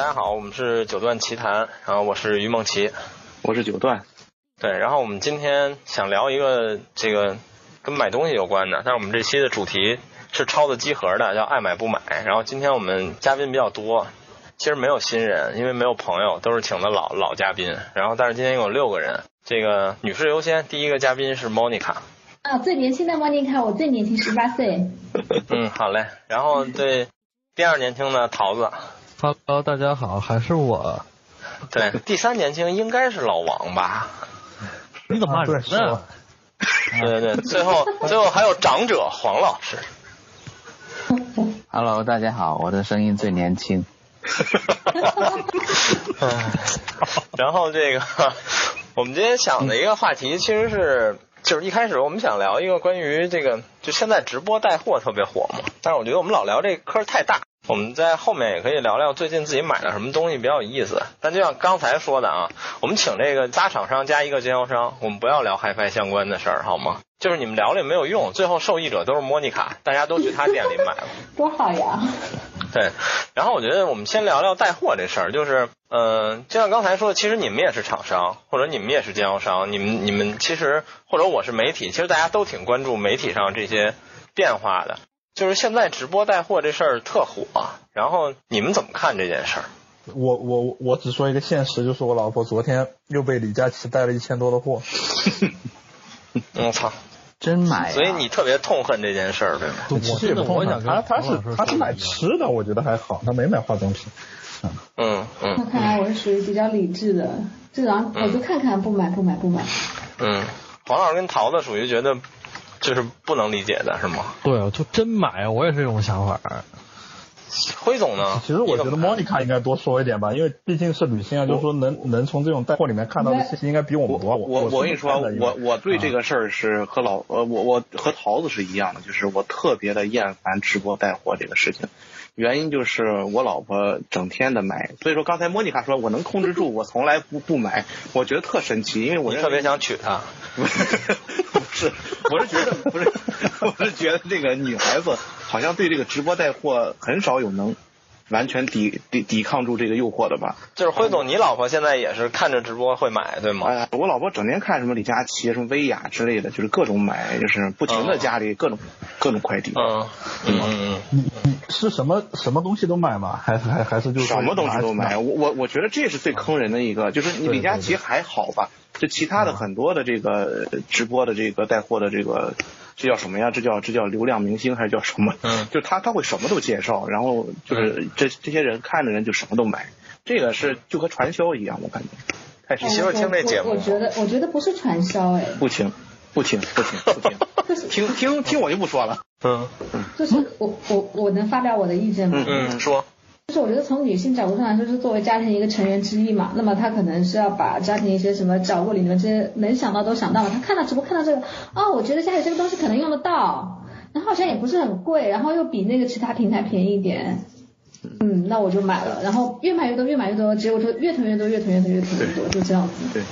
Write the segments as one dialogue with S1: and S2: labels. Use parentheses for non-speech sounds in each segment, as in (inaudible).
S1: 大家好，我们是九段奇谈，然后我是于梦琪，
S2: 我是九段，
S1: 对，然后我们今天想聊一个这个跟买东西有关的，但是我们这期的主题是抄的机盒的，叫爱买不买。然后今天我们嘉宾比较多，其实没有新人，因为没有朋友，都是请的老老嘉宾。然后但是今天有六个人，这个女士优先，第一个嘉宾是 Monica。
S3: 啊，最年轻的莫妮卡，我最年轻，十八岁。
S1: 嗯，好嘞。然后对第二年轻的桃子，
S4: Hello，大家好，还是我。
S1: 对第三年轻应该是老王吧？
S4: 你怎么骂人呢？
S1: 对 (laughs) 对对，最后最后还有长者黄老师。
S2: Hello，大家好，我的声音最年轻。(laughs)
S1: 然后这个我们今天想的一个话题其实是。就是一开始我们想聊一个关于这个，就现在直播带货特别火嘛，但是我觉得我们老聊这坑太大，我们在后面也可以聊聊最近自己买了什么东西比较有意思。但就像刚才说的啊，我们请这个仨厂商加一个经销商，我们不要聊 HiFi 相关的事儿，好吗？就是你们聊了也没有用，最后受益者都是莫妮卡，大家都去他店里买了，(laughs)
S3: 多好呀！
S1: 对，然后我觉得我们先聊聊带货这事儿，就是，嗯、呃，就像刚才说的，其实你们也是厂商，或者你们也是经销商，你们你们其实或者我是媒体，其实大家都挺关注媒体上这些变化的。就是现在直播带货这事儿特火，然后你们怎么看这件事儿？
S5: 我我我只说一个现实，就是我老婆昨天又被李佳琦带了一千多的货。(laughs)
S1: 我操！
S2: 真买、啊，
S1: 所以你特别痛恨这件事儿，对吗？
S5: 我其实也不痛恨，他他是他是买吃的，我觉得还好，他没买化妆品。
S1: 嗯嗯。
S3: 那看来我是属于比较理智的，这种我就看看，不买不买不买。
S1: 嗯，黄老师跟桃子属于觉得就是不能理解的是吗？
S4: 对，啊就真买，我也是这种想法。
S1: 辉总呢？
S5: 其实我觉得莫妮卡应该多说一点吧，因为毕竟是女性啊，就是说能能从这种带货里面看到的信息应该比我们多。
S6: 我
S5: 我
S6: 跟你说，我我对这个事儿是和老呃我我和桃子是一样的，就是我特别的厌烦直播带货这个事情。原因就是我老婆整天的买，所以说刚才莫妮卡说我能控制住，我从来不不买，我觉得特神奇，因为我
S1: 特别想娶她。(laughs)
S6: 不是，我是觉得不是，(laughs) 我是觉得这个女孩子好像对这个直播带货很少有能完全抵抵抵抗住这个诱惑的吧？
S1: 就是辉总，你老婆现在也是看着直播会买，对吗？
S6: 哎呀，我老婆整天看什么李佳琦、什么薇娅之类的，就是各种买，就是不停的家里各种、嗯、各种快递。
S1: 嗯嗯嗯
S5: 是什么什么东西都买吗？还是还还是就是
S6: 什么东西都买？我我我觉得这是最坑人的一个，就是你李佳琦还好吧？就其他的很多的这个直播的这个带货的这个，这叫什么呀？这叫这叫流量明星还是叫什么？
S1: 嗯，
S6: 就他他会什么都介绍，然后就是这这些人看的人就什么都买，这个是就和传销一样，我感觉。太
S1: 你媳妇听这节目？
S3: 我觉得我觉得不是传销哎。
S6: 不听，不听，不听，不听。(laughs) 听听听我就不说了。
S1: 嗯
S3: 就是我我我能发表我的意见吗？
S1: 嗯，说。
S3: 就是我觉得从女性角度上来说，是作为家庭一个成员之一嘛，那么她可能是要把家庭一些什么角落里面这些能想到都想到了。她看到直播看到这个，哦，我觉得家里这个东西可能用得到，然后好像也不是很贵，然后又比那个其他平台便宜一点，嗯，那我就买了，然后越买越多，越买越多，结果就越囤越多，越囤越多，越囤越多，就这样子。
S6: 对。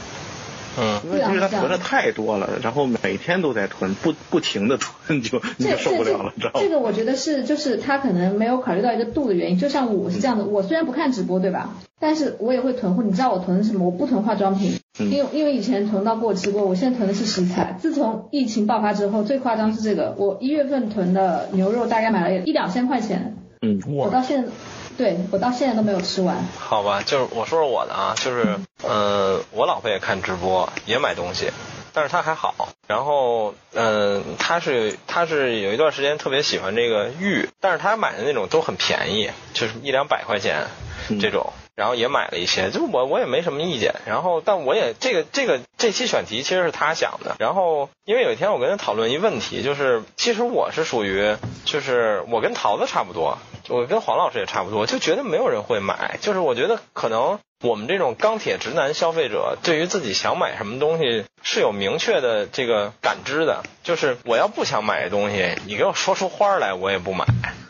S1: 嗯，
S6: 因为他囤的太多了，然后每天都在囤，不不停的囤，就你就受不了了，知道吗？
S3: 这个我觉得是，就是他可能没有考虑到一个度的原因。就像我是这样的，我虽然不看直播，对吧？但是我也会囤货。你知道我囤什么？我不囤化妆品，
S6: 嗯、
S3: 因为因为以前囤到过直播，我现在囤的是食材。自从疫情爆发之后，最夸张是这个，我一月份囤的牛肉大概买了一两千块钱，
S6: 嗯，
S3: 我到现在。对我到现在都没有吃完。
S1: 好吧，就是我说说我的啊，就是 (laughs) 呃，我老婆也看直播，也买东西，但是她还好。然后嗯、呃，她是她是有一段时间特别喜欢这个玉，但是她买的那种都很便宜，就是一两百块钱这种。嗯然后也买了一些，就我我也没什么意见。然后，但我也这个这个这期选题其实是他想的。然后，因为有一天我跟他讨论一问题，就是其实我是属于，就是我跟桃子差不多，我跟黄老师也差不多，就觉得没有人会买。就是我觉得可能我们这种钢铁直男消费者，对于自己想买什么东西是有明确的这个感知的。就是我要不想买的东西，你给我说出花来，我也不买。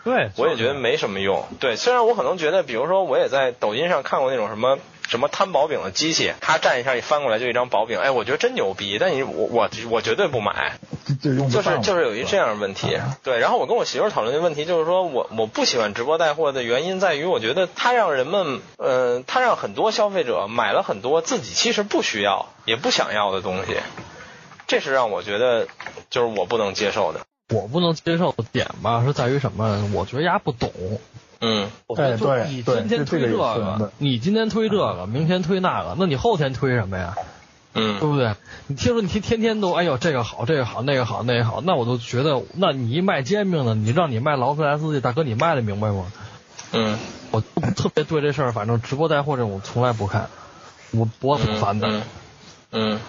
S4: 对，
S1: 我也觉得没什么用。对，虽然我可能觉得，比如说，我也在抖音上看过那种什么什么摊薄饼的机器，咔站一下一翻过来就一张薄饼，哎，我觉得真牛逼。但你我我我绝对不买，
S5: 就
S1: 就是就是有一这样的问题。对，然后我跟我媳妇儿讨论的问题就是说我我不喜欢直播带货的原因在于，我觉得它让人们呃，它让很多消费者买了很多自己其实不需要也不想要的东西，这是让我觉得就是我不能接受的。
S4: 我不能接受的点吧，是在于什么？我觉得丫不懂。
S1: 嗯
S4: 我觉得就
S5: 哎对
S4: 你
S5: 对
S4: 今天推
S5: 这这个
S4: 你今天推这个，明天推那个，那你后天推什么呀？嗯对
S1: 嗯
S4: 不对？你听说你天天天都哎呦这个好这个好那个好那个好，那我都觉得，那你一卖煎饼的，你让你卖劳斯莱斯去，大哥你卖的明白吗？
S1: 嗯
S4: 我特别对这事儿，反正直播带货这种从来不看，我我挺烦的。
S1: 嗯嗯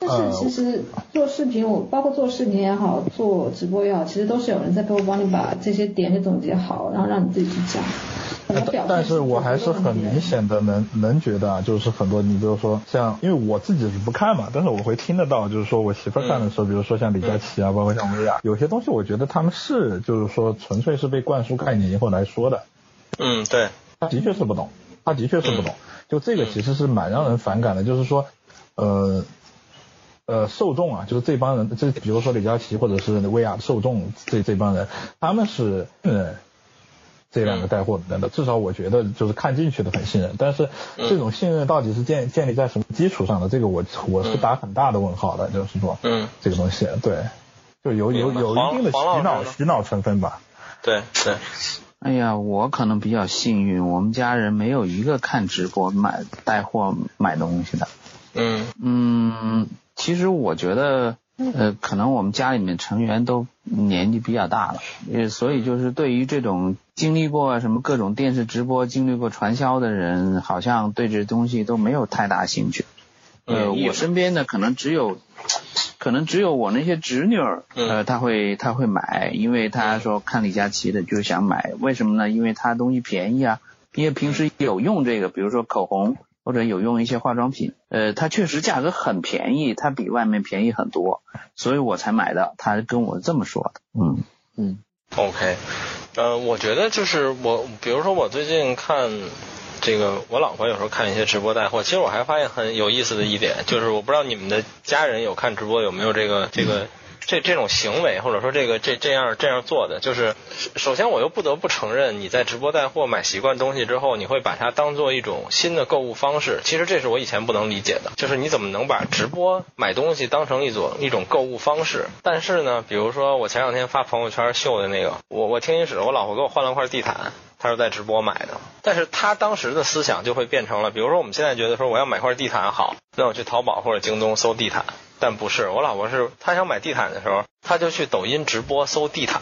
S3: 但是其实做视频，我包括做视频也好，做直播也好，其实都是有人在背后帮你把这些点给总结好，然后让你自己去讲。
S5: 但是我还是很明
S3: 显。
S5: 显的能能觉得啊，就是很多你比如说像，因为我自己是不看嘛，但是我会听得到，就是说我媳妇儿看的时候，比如说像李佳琦啊，包括像薇娅，有些东西我觉得他们是就是说纯粹是被灌输概念以后来说的，
S1: 嗯，对，
S5: 他的确是不懂，他的确是不懂，就这个其实是蛮让人反感的，就是说，呃。呃，受众啊，就是这帮人，这比如说李佳琦或者是薇娅，受众这这帮人，他们是嗯这两个带货的人的，至少我觉得就是看进去的很信任，但是这种信任到底是建建立在什么基础上的？这个我我是打很大的问号的，就是说，
S1: 嗯，
S5: 这个东西，对，就有有有一定的洗脑洗脑成分吧。
S1: 对对，
S2: 哎呀，我可能比较幸运，我们家人没有一个看直播买带货买东西的。
S1: 嗯。
S2: 嗯，其实我觉得，呃，可能我们家里面成员都年纪比较大了，呃，所以就是对于这种经历过什么各种电视直播、经历过传销的人，好像对这东西都没有太大兴趣。呃，
S1: 嗯
S2: 我身边的可能只有，可能只有我那些侄女儿，
S1: 嗯
S2: 呃，她会她会买，因为她说看李佳琦的就想买，为什么呢？因为她东西便宜啊，因为平时有用这个，比如说口红或者有用一些化妆品，呃，它确实价格很便宜，它比外面便宜很多，所以我才买的。他跟我这么说的，嗯嗯。
S1: OK，呃，我觉得就是我，比如说我最近看这个，我老婆有时候看一些直播带货，其实我还发现很有意思的一点，就是我不知道你们的家人有看直播有没有这个这个这这种行为，或者说这个这这样这样做的，就是首先我又不得不承认，你在直播带货买习惯东西之后，你会把它当做一种新的购物方式，其实这是我以前不能理解的，就是你怎么能把直播买东西当成一种一种购物方式？但是呢，比如说我前两天发朋友圈秀的那个，我我听音室，我老婆给我换了块地毯。她是在直播买的，但是她当时的思想就会变成了，比如说我们现在觉得说我要买块地毯好，那我去淘宝或者京东搜地毯，但不是，我老婆是她想买地毯的时候，她就去抖音直播搜地毯，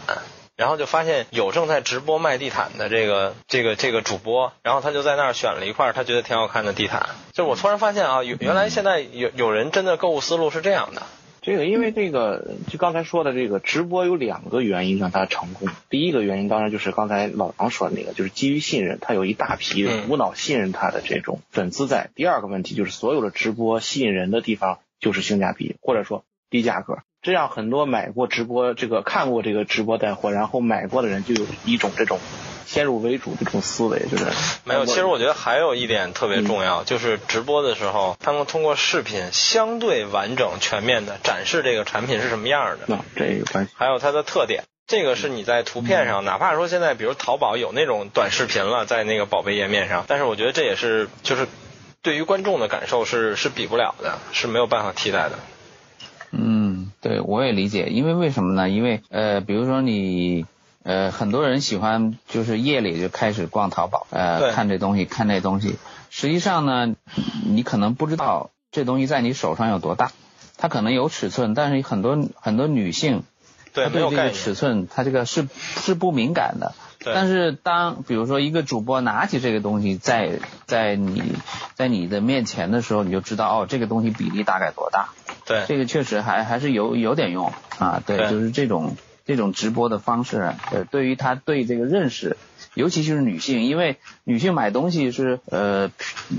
S1: 然后就发现有正在直播卖地毯的这个这个这个主播，然后她就在那儿选了一块她觉得挺好看的地毯，就我突然发现啊，原原来现在有有人真的购物思路是这样的，
S6: 这个因为这个就刚才说的这个直播有两个原因让它成功。第一个原因当然就是刚才老王说的那个，就是基于信任，他有一大批
S1: 嗯
S6: 无脑信任他的这种粉丝在。第二个问题就是所有的直播吸引人的地方就是性价比，或者说低价格，这样很多买过直播这个看过这个直播带货，然后买过的人就有一种这种先入为主的这种思维，就是。
S1: 没有，其实我觉得还有一点特别重要，就是直播的时候，他们通过视频相对完整、全面的展示这个产品是什么样的，
S6: 那这有关系。
S1: 还有它的特点。这个是你在图片上，哪怕说现在比如淘宝有那种短视频了，在那个宝贝页面上，但是我觉得这也是就是对于观众的感受是是比不了的，是没有办法替代的。
S2: 嗯，对，我也理解，因为为什么呢？因为呃，比如说你呃，很多人喜欢就是夜里就开始逛淘宝，呃，看这东西看那东西。实际上呢，你可能不知道这东西在你手上有多大，它可能有尺寸，但是很多很多女性
S1: 对，
S2: 她对这个。尺寸，她这个是是不敏感的。
S1: 对。
S2: 但是当比如说一个主播拿起这个东西在在你在你的面前的时候，你就知道哦，这个东西比例大概多大。
S1: 对，
S2: 这个确实还还是有有点用啊，对，
S1: 对。
S2: 就是这种这种直播的方式，呃，对于他对这个认识，尤其是女性，因为女性买东西是呃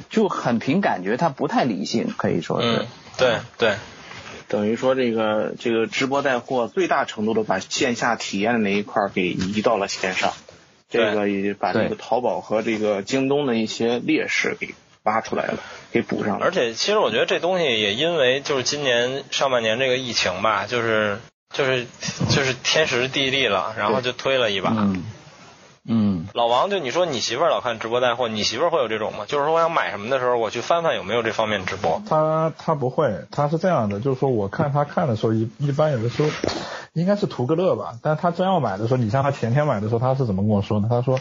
S2: 就很凭感觉，她不太理性，可以说是。
S1: 嗯，，对对。
S6: 等于说这个这个直播带货最大程度的把线下体验的那一块儿给移到了线上，这个也把这个淘宝和这个京东的一些劣势给挖出来了，给补上了。
S1: 而且其实我觉得这东西也因为就是今年上半年这个疫情吧，就是就是就是天时地利了，然后就推了一把。
S2: 嗯嗯，
S1: 老王，就你说你媳妇儿老看直播带货，你媳妇儿会有这种吗？就是说我想买什么的时候，我去翻翻有没有这方面直播。
S5: 她她不会，她是这样的，就是说我看她看的时候，一一般有的时候应该是图个乐吧，但是他真要买的时候，你像她前天买的时候，她是怎么跟我说的？她说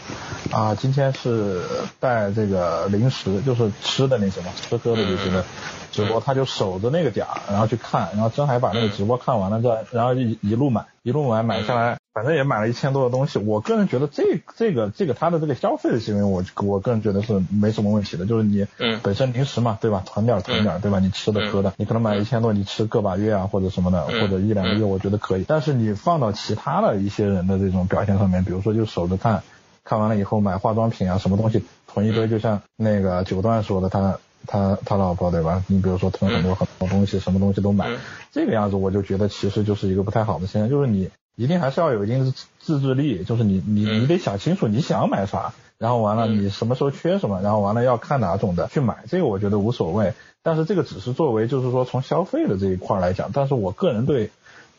S5: 啊，今天是带这个零食，就是吃的那什么，吃喝的这些的直播，他就守着那个点儿，然后去看，然后真还把那个直播看完了再，然后一一路买，一路买买下来，反正也买了一千多的东西。我个人觉得这这个这个他的这个消费的行为，我我个人觉得是没什么问题的，就是你
S1: 嗯
S5: 本身零食嘛，对吧？囤点儿囤点儿，对吧？你吃的喝的，你可能买一千多，你吃个把月啊或者什么的，
S1: 嗯
S5: 或者一两个月，我觉得可以。但是你放到其他的一些人的这种表现上面，比如说就守着看，看完了以后买化妆品啊，什么东西囤一堆，就像那个九段说的，他他他老婆对吧？你比如说囤很多很多东西，什么东西都买。
S1: 嗯，
S5: 这个样子我就觉得其实就是一个不太好的现象，就是你一定还是要有一定自自制力，就是你你
S1: 嗯。
S5: 你得想清楚你想买啥，然后完了
S1: 嗯。
S5: 你什么时候缺什么，然后完了要看哪种的去买，这个我觉得无所谓。但是这个只是作为就是说从消费的这一块儿来讲，但是我个人对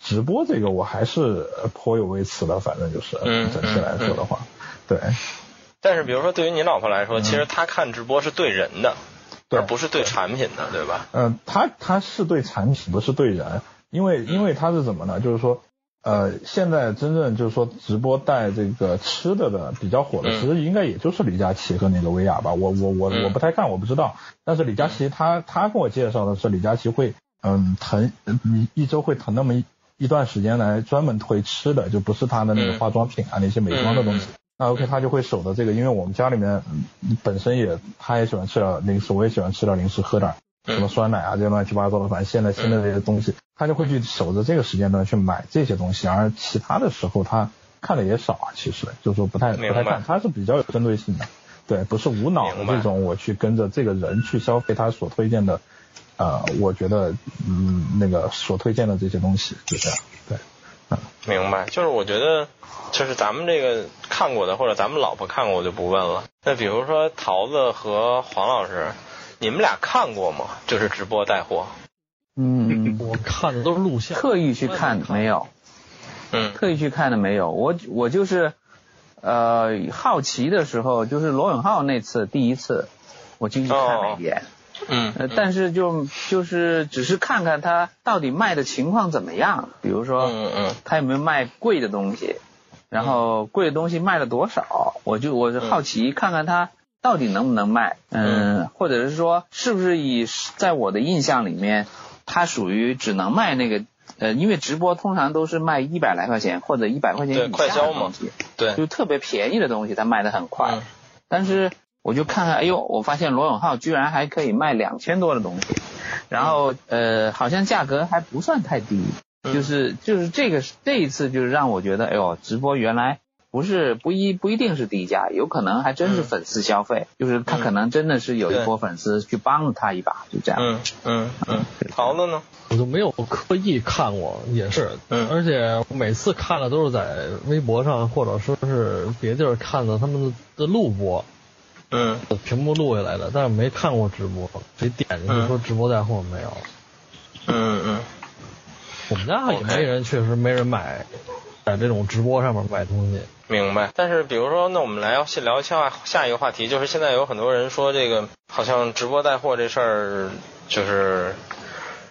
S5: 直播这个我还是呃颇有微词的，反正就是
S1: 嗯
S5: 整体来说的话，对。
S1: 但是比如说对于你老婆来说，其实她看直播是对人的，
S5: 对
S1: 而不是对产品的，对吧？
S5: 嗯，他他是对产品，不是对人，因为因为他是怎么呢？就是说，呃，现在真正就是说直播带这个吃的的比较火的，
S1: 嗯
S5: 其实应该也就是李佳琦和那个薇娅吧。我我我
S1: 嗯
S5: 我不太看，我不知道。但是李佳琦他他跟我介绍的是，李佳琦会嗯腾一一周会腾那么一一段时间来专门推吃的，就不是他的那个
S1: 嗯
S5: 化妆品啊那些美妆的东西。那 OK，他就会守着这个，因为我们家里面嗯本身也，他也喜欢吃点零食，我也喜欢吃点零食，喝点什么酸奶啊这些乱七八糟的，反正现在新的这些东西，他就会去守着这个时间段去买这些东西，而其他的时候他看的也少啊，其实就是说不太不太看，他是比较有针对性的，对，不是无脑的这种我去跟着这个人去消费他所推荐的，呃，我觉得嗯那个所推荐的这些东西就这样，对。
S1: 明白，就是我觉得，就是咱们这个看过的，或者咱们老婆看过，我就不问了。那比如说桃子和黄老师，你们俩看过吗？就是直播带货。
S2: 嗯，
S4: 我看的都是录像，
S2: 特意去看的没有，
S1: 嗯
S2: 特意去看的没有。我我就是呃好奇的时候，就是罗永浩那次第一次，我进去看了一眼。
S1: 嗯
S2: 呃，但是就就是只是看看他到底卖的情况怎么样，比如说
S1: 嗯嗯。
S2: 他有没有卖贵的东西，然后贵的东西卖了多少，我就我是好奇看看他到底能不能卖，嗯，或者是说是不是以在我的印象里面，他属于只能卖那个。呃，因为直播通常都是卖一百来块钱或者一百块钱
S1: 对
S2: 以下的东西，
S1: 对，
S2: 就特别便宜的东西，他卖的很快。
S1: 嗯。
S2: 但是我就看看，哎呦，我发现罗永浩居然还可以卖两千多的东西，然后呃，好像价格还不算太低，
S1: 嗯。
S2: 就是就是这个这一次就是让我觉得，哎呦，直播原来不是不一不一定是低价，有可能还真是
S1: 嗯。
S2: 粉丝消费，就是他可能真的是有一波粉丝去帮了他一把，就这样。
S1: 嗯。嗯嗯，桃子呢？
S4: 我就没有刻意看过，也是，
S1: 嗯。
S4: 而且我每次看的都是在微博上或者说是别地儿看的他们的录播，
S1: 嗯
S4: 屏幕录下来的，但是没看过直播，谁点进去说直播带货没有？
S1: 嗯嗯
S4: 我们家也没人，确实没人买，在这种直播上面买东西。
S1: 明白。但是比如说，那我们来先聊一下下一个话题，就是现在有很多人说这个好像直播带货这事儿就是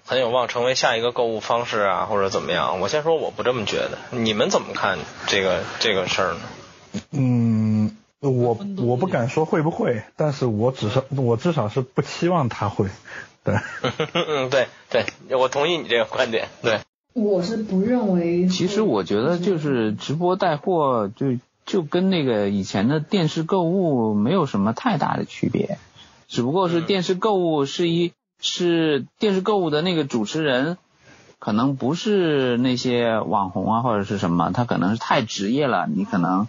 S1: 很有望成为下一个购物方式啊，或者怎么样。我先说我不这么觉得，你们怎么看这个这个事儿呢？
S5: 嗯，我我不敢说会不会，但是我只是我至少是不期望他会。对，(laughs)
S1: 嗯，对对，我同意你这个观点。对，
S3: 我是不认为。
S2: 其实我觉得就是直播带货就就跟那个以前的电视购物没有什么太大的区别，只不过是电视购物是一是电视购物的那个主持人，可能不是那些网红啊或者是什么，他可能是太职业了，你可能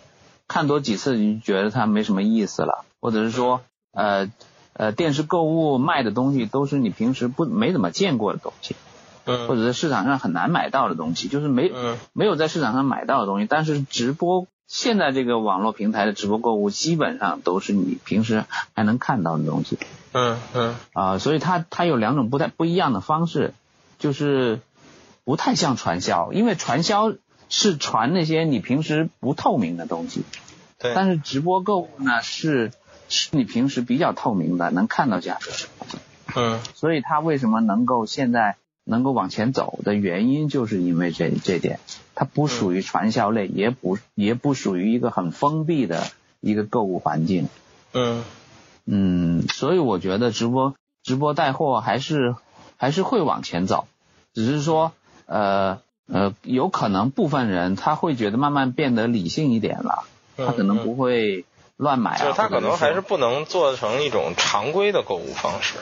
S2: 看多几次你就觉得它没什么意思了，或者是说呃呃电视购物卖的东西都是你平时不没怎么见过的东西。嗯。或
S1: 嗯
S2: 者在市场上很难买到的东西，就是没
S1: 嗯。
S2: 没有在市场上买到的东西，但是直播现在这个网络平台的直播购物基本上都是你平时还能看到的东西。
S1: 嗯嗯。
S2: 啊、所以它它有两种不太不一样的方式，就是不太像传销，因为传销是传那些你平时不透明的东西，
S1: 对，
S2: 但是直播购物呢是是你平时比较透明的，能看到价格。
S1: 嗯。
S2: 所以它为什么能够现在能够往前走的原因，就是因为这这点，它不属于传销类，也不也不属于一个很封闭的一个购物环境。
S1: 嗯。
S2: 嗯，所以我觉得直播直播带货还是还是会往前走，只是说呃呃，有可能部分人他会觉得慢慢变得理性一点了，他可能不会乱买啊，
S1: 就是他可能还是不能做成一种常规的购物方式，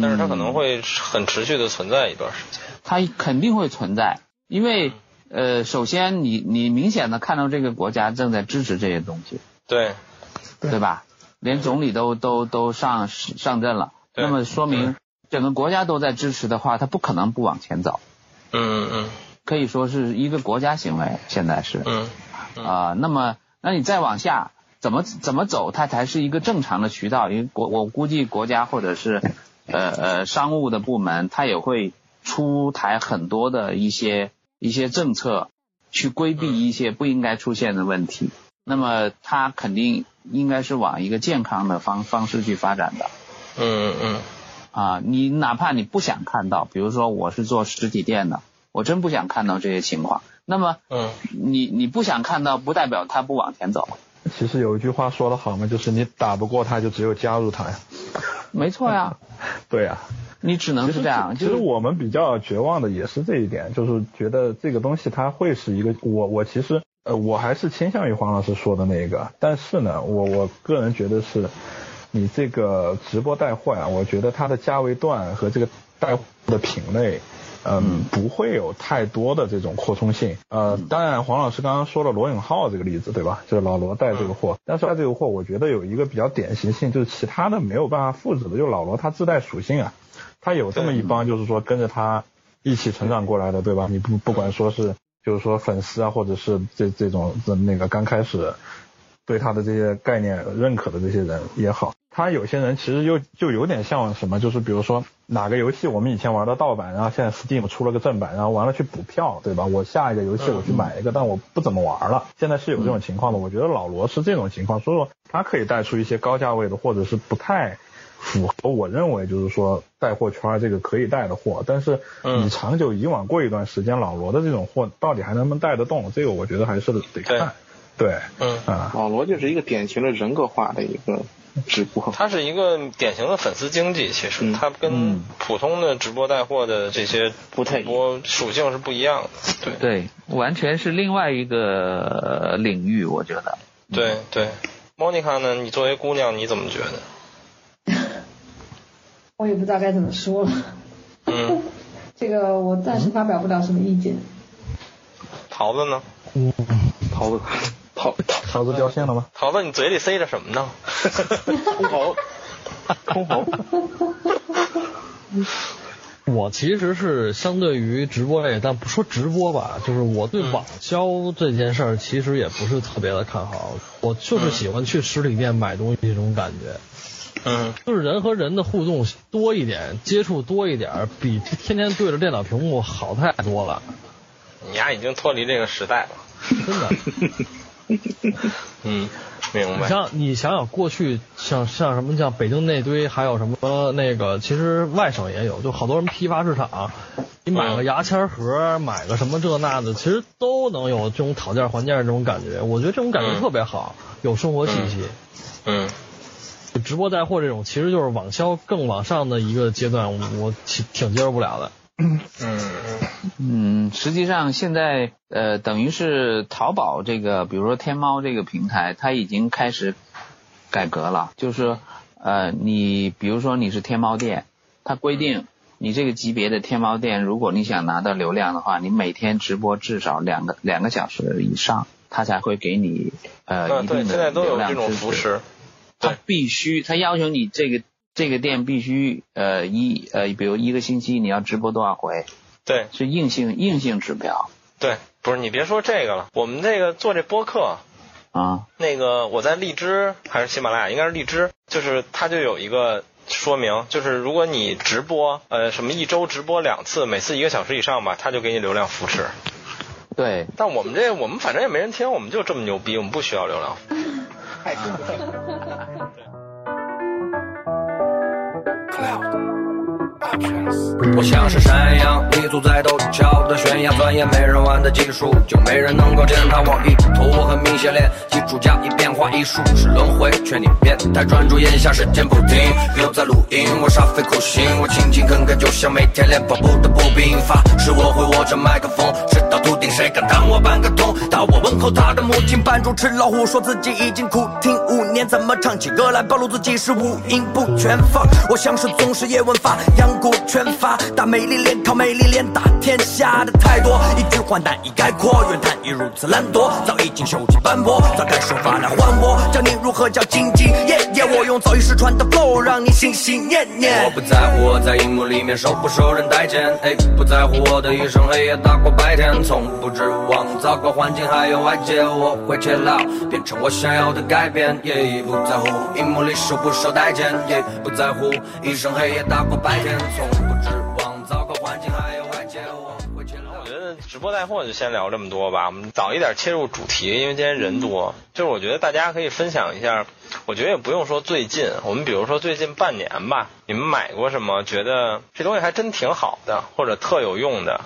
S1: 但是他可能会很持续的存在一段时间。
S2: 他肯定会存在，因为呃，首先你你明显的看到这个国家正在支持这些东西，
S1: 对，
S2: 对。吧？连总理都都都上上阵了，那么说明整个国家都在支持的话，他不可能不往前走，
S1: 嗯嗯
S2: 可以说是一个国家行为，现在是
S1: 嗯
S2: 啊、那么那你再往下怎么怎么走，它才是一个正常的渠道？因为国我估计国家或者是呃呃商务的部门，它也会出台很多的一些一些政策，去规避一些不应该出现的问题。那么它肯定应该是往一个健康的方方式去发展的。
S1: 嗯嗯
S2: 啊，你哪怕你不想看到，比如说我是做实体店的，我真不想看到这些情况，那么
S1: 嗯
S2: 你你不想看到，不代表他不往前走。
S5: 其实有一句话说得好嘛，就是你打不过他，就只有加入他呀。
S2: 没错呀，(laughs)
S5: 对呀、
S2: 你只能是这样，
S5: 其实
S2: 就是
S5: 我们比较绝望的也是这一点，就是觉得这个东西它会是一个，我我其实呃我还是倾向于黄老师说的那个，但是呢，我我个人觉得是，你这个直播带货呀，我觉得它的价位段和这个带货的品类。嗯，不会有太多的这种扩充性。呃，当然，黄老师刚刚说了罗永浩这个例子，对吧？就是老罗带这个货，但是带这个货，我觉得有一个比较典型性，就是其他的没有办法复制的，就是老罗他自带属性啊，他有这么一帮，就是说跟着他一起成长过来的，对吧？你不不管说是就是说粉丝啊，或者是这这种那个刚开始对他的这些概念认可的这些人也好，他有些人其实又就有点像什么，就是比如说哪个游戏我们以前玩的盗版，然后现在 Steam 出了个正版，然后完了去补票，对吧？我下一个游戏我去买一个，但我不怎么玩了。现在是有这种情况的，我觉得老罗是这种情况，所以说他可以带出一些高价位的，或者是不太。符合我认为就是说带货圈这个可以带的货，但是你长久以往过一段时间，老罗的这种货到底还能不能带得动？这个我觉得还是得看。对，
S1: 嗯
S5: 啊，
S6: 老罗就是一个典型的人格化的一个 (laughs) 直播，
S1: 它是一个典型的粉丝经济，其实
S6: 嗯
S1: 它跟普通的直播带货的这些
S6: 不太
S1: 主播属性是不一样的。对
S2: 对，完全是另外一个呃领域，我觉得。
S1: 对对，Monica 呢？你作为姑娘，你怎么觉得？(laughs)
S3: 我也不知道该怎么说了，
S1: 嗯，
S3: 这个我暂时发表不了什么意见。
S1: 桃子呢？
S6: 嗯桃子，桃
S5: 桃子掉线了吗？
S1: 桃子，你嘴里塞着什么呢？(laughs)
S6: 通喉，通喉。
S4: 我其实是相对于直播类，但不说直播吧，就是我对网销这件事儿其实也不是特别的看好。我就是喜欢去实体店买东西这种感觉，
S1: 嗯 (laughs)
S4: 就是人和人的互动多一点，接触多一点，比天天对着电脑屏幕好太多了，
S1: 你丫已经脱离这个时代了。
S4: 真的。(laughs)
S1: 嗯，明白。
S4: 你想，你想想过去像像什么像北京那堆，还有什么那个，其实外省也有，就好多人批发市场，你买个牙签盒，买个什么这那的，其实都能有这种讨价还价这种感觉。我觉得这种感觉特别好，有生活气息。
S1: 嗯
S4: 直播带货这种，其实就是网销更往上的一个阶段，我我挺挺接受不了的。
S1: 嗯
S2: 嗯，实际上现在呃，等于是淘宝这个，比如说天猫这个平台，它已经开始改革了，就是呃，你比如说你是天猫店，它规定你这个级别的天猫店，如果你想拿到流量的话，你每天直播至少两个两个小时以上，它才会给你呃，一定的
S1: 现在都有
S2: 流量
S1: 这种
S2: 支持。
S1: 扶持。
S2: 它必须，它要求你这个这个店必须呃一呃，比如一个星期你要直播多少回，
S1: 对
S2: 是硬性硬性指标。
S1: 对，不是你别说这个了，我们这个做这播客，
S2: 啊，
S1: 那个我在荔枝还是喜马拉雅，应该是荔枝，就是它就有一个说明，就是如果你直播，呃，什么一周直播两次，每次一个小时以上吧，它就给你流量扶持。
S2: 对，
S1: 但我们这我们反正也没人听，我们就这么牛逼，我们不需要流量。(laughs)
S6: 太辛苦了。
S7: 我像是山羊，立足在陡峭的悬崖，钻研没人玩的技术，就没人能够践踏我意图我很明显练。记住加以变化，艺术是轮回，劝你别太专注，眼下时间不停，又在录音，我煞费苦心，我勤勤恳恳，就像每天练跑步的步兵。发誓我会握着麦克风，直到秃顶，谁敢当我半个通？当我问候他的母亲，扮猪吃老虎，说自己已经苦听五年，怎么唱起歌来暴露自己是五音不全放？我像是宗师叶问发，阳骨拳法，打美丽脸靠美丽脸打天下的太多，一句话难以概括，怨叹你如此懒惰，早已经锈迹斑驳，早该手法来还我，教你如何叫兢兢业业，我用早已失传的 flow 让你心心念念。我不在乎我在荧幕里面受不受人待见，哎，不在乎我的一生黑夜大过白天，从不指望糟糕环境还有外界，我会切老，变成我想要的改变，也不在乎荧幕里受不受待见，也不在乎一生黑夜大过白天，从不指望糟糕环境还有外界，我。
S1: 觉得直播带货就先聊这么多吧，我们早一点切入主题，因为今天人多。就是我觉得大家可以分享一下，我觉得也不用说最近，我们比如说最近半年吧，你们买过什么觉得这东西还真挺好的，或者特有用的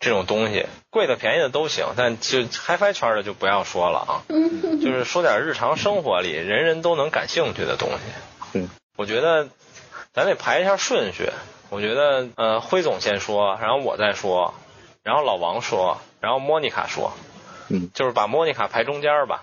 S1: 这种东西，贵的便宜的都行，但就 HiFi 圈的就不要说了啊，就是说点日常生活里人人都能感兴趣的东西。
S6: 嗯，
S1: 我觉得咱得排一下顺序。我觉得呃，辉总先说，然后我再说，然后老王说，然后莫妮卡说，
S6: 嗯，
S1: 就是把莫妮卡排中间儿吧，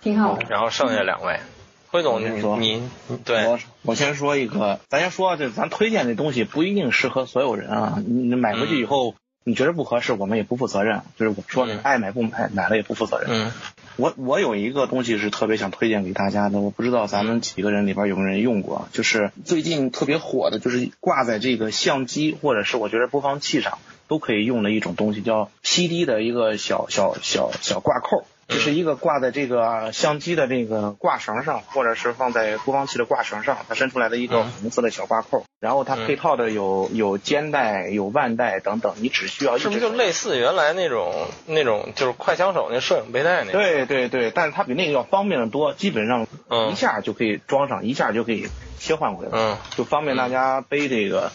S3: 挺好的。
S1: 然后剩下两位，辉总
S6: 我先说
S1: 你你对
S6: 我我先说一个，咱先说这咱推荐这东西不一定适合所有人啊。你你买回去以后，你觉得不合适，我们也不负责任。就是我说
S1: 的
S6: 爱买不买，买了也不负责任。
S1: 嗯
S6: 我我有一个东西是特别想推荐给大家的，我不知道咱们几个人里边有没有人用过，就是最近特别火的，就是挂在这个相机或者是我觉得播放器上都可以用的一种东西，叫 PD 的一个小小小小挂扣。就是一个挂在这个相机的这个挂绳上，或者是放在播放器的挂绳上，它伸出来的一个
S1: 嗯
S6: 红色的小挂扣，然后它
S1: 嗯
S6: 配套的有有肩带、有腕带等等，你只需要一
S1: 是不是就类似原来那种那种就是快枪手那摄影背带那个？
S6: 对对对，但是它比那个要方便的多，基本上
S1: 嗯
S6: 一下就可以装上，一下就可以切换回来，
S1: 嗯
S6: 就方便大家背这个。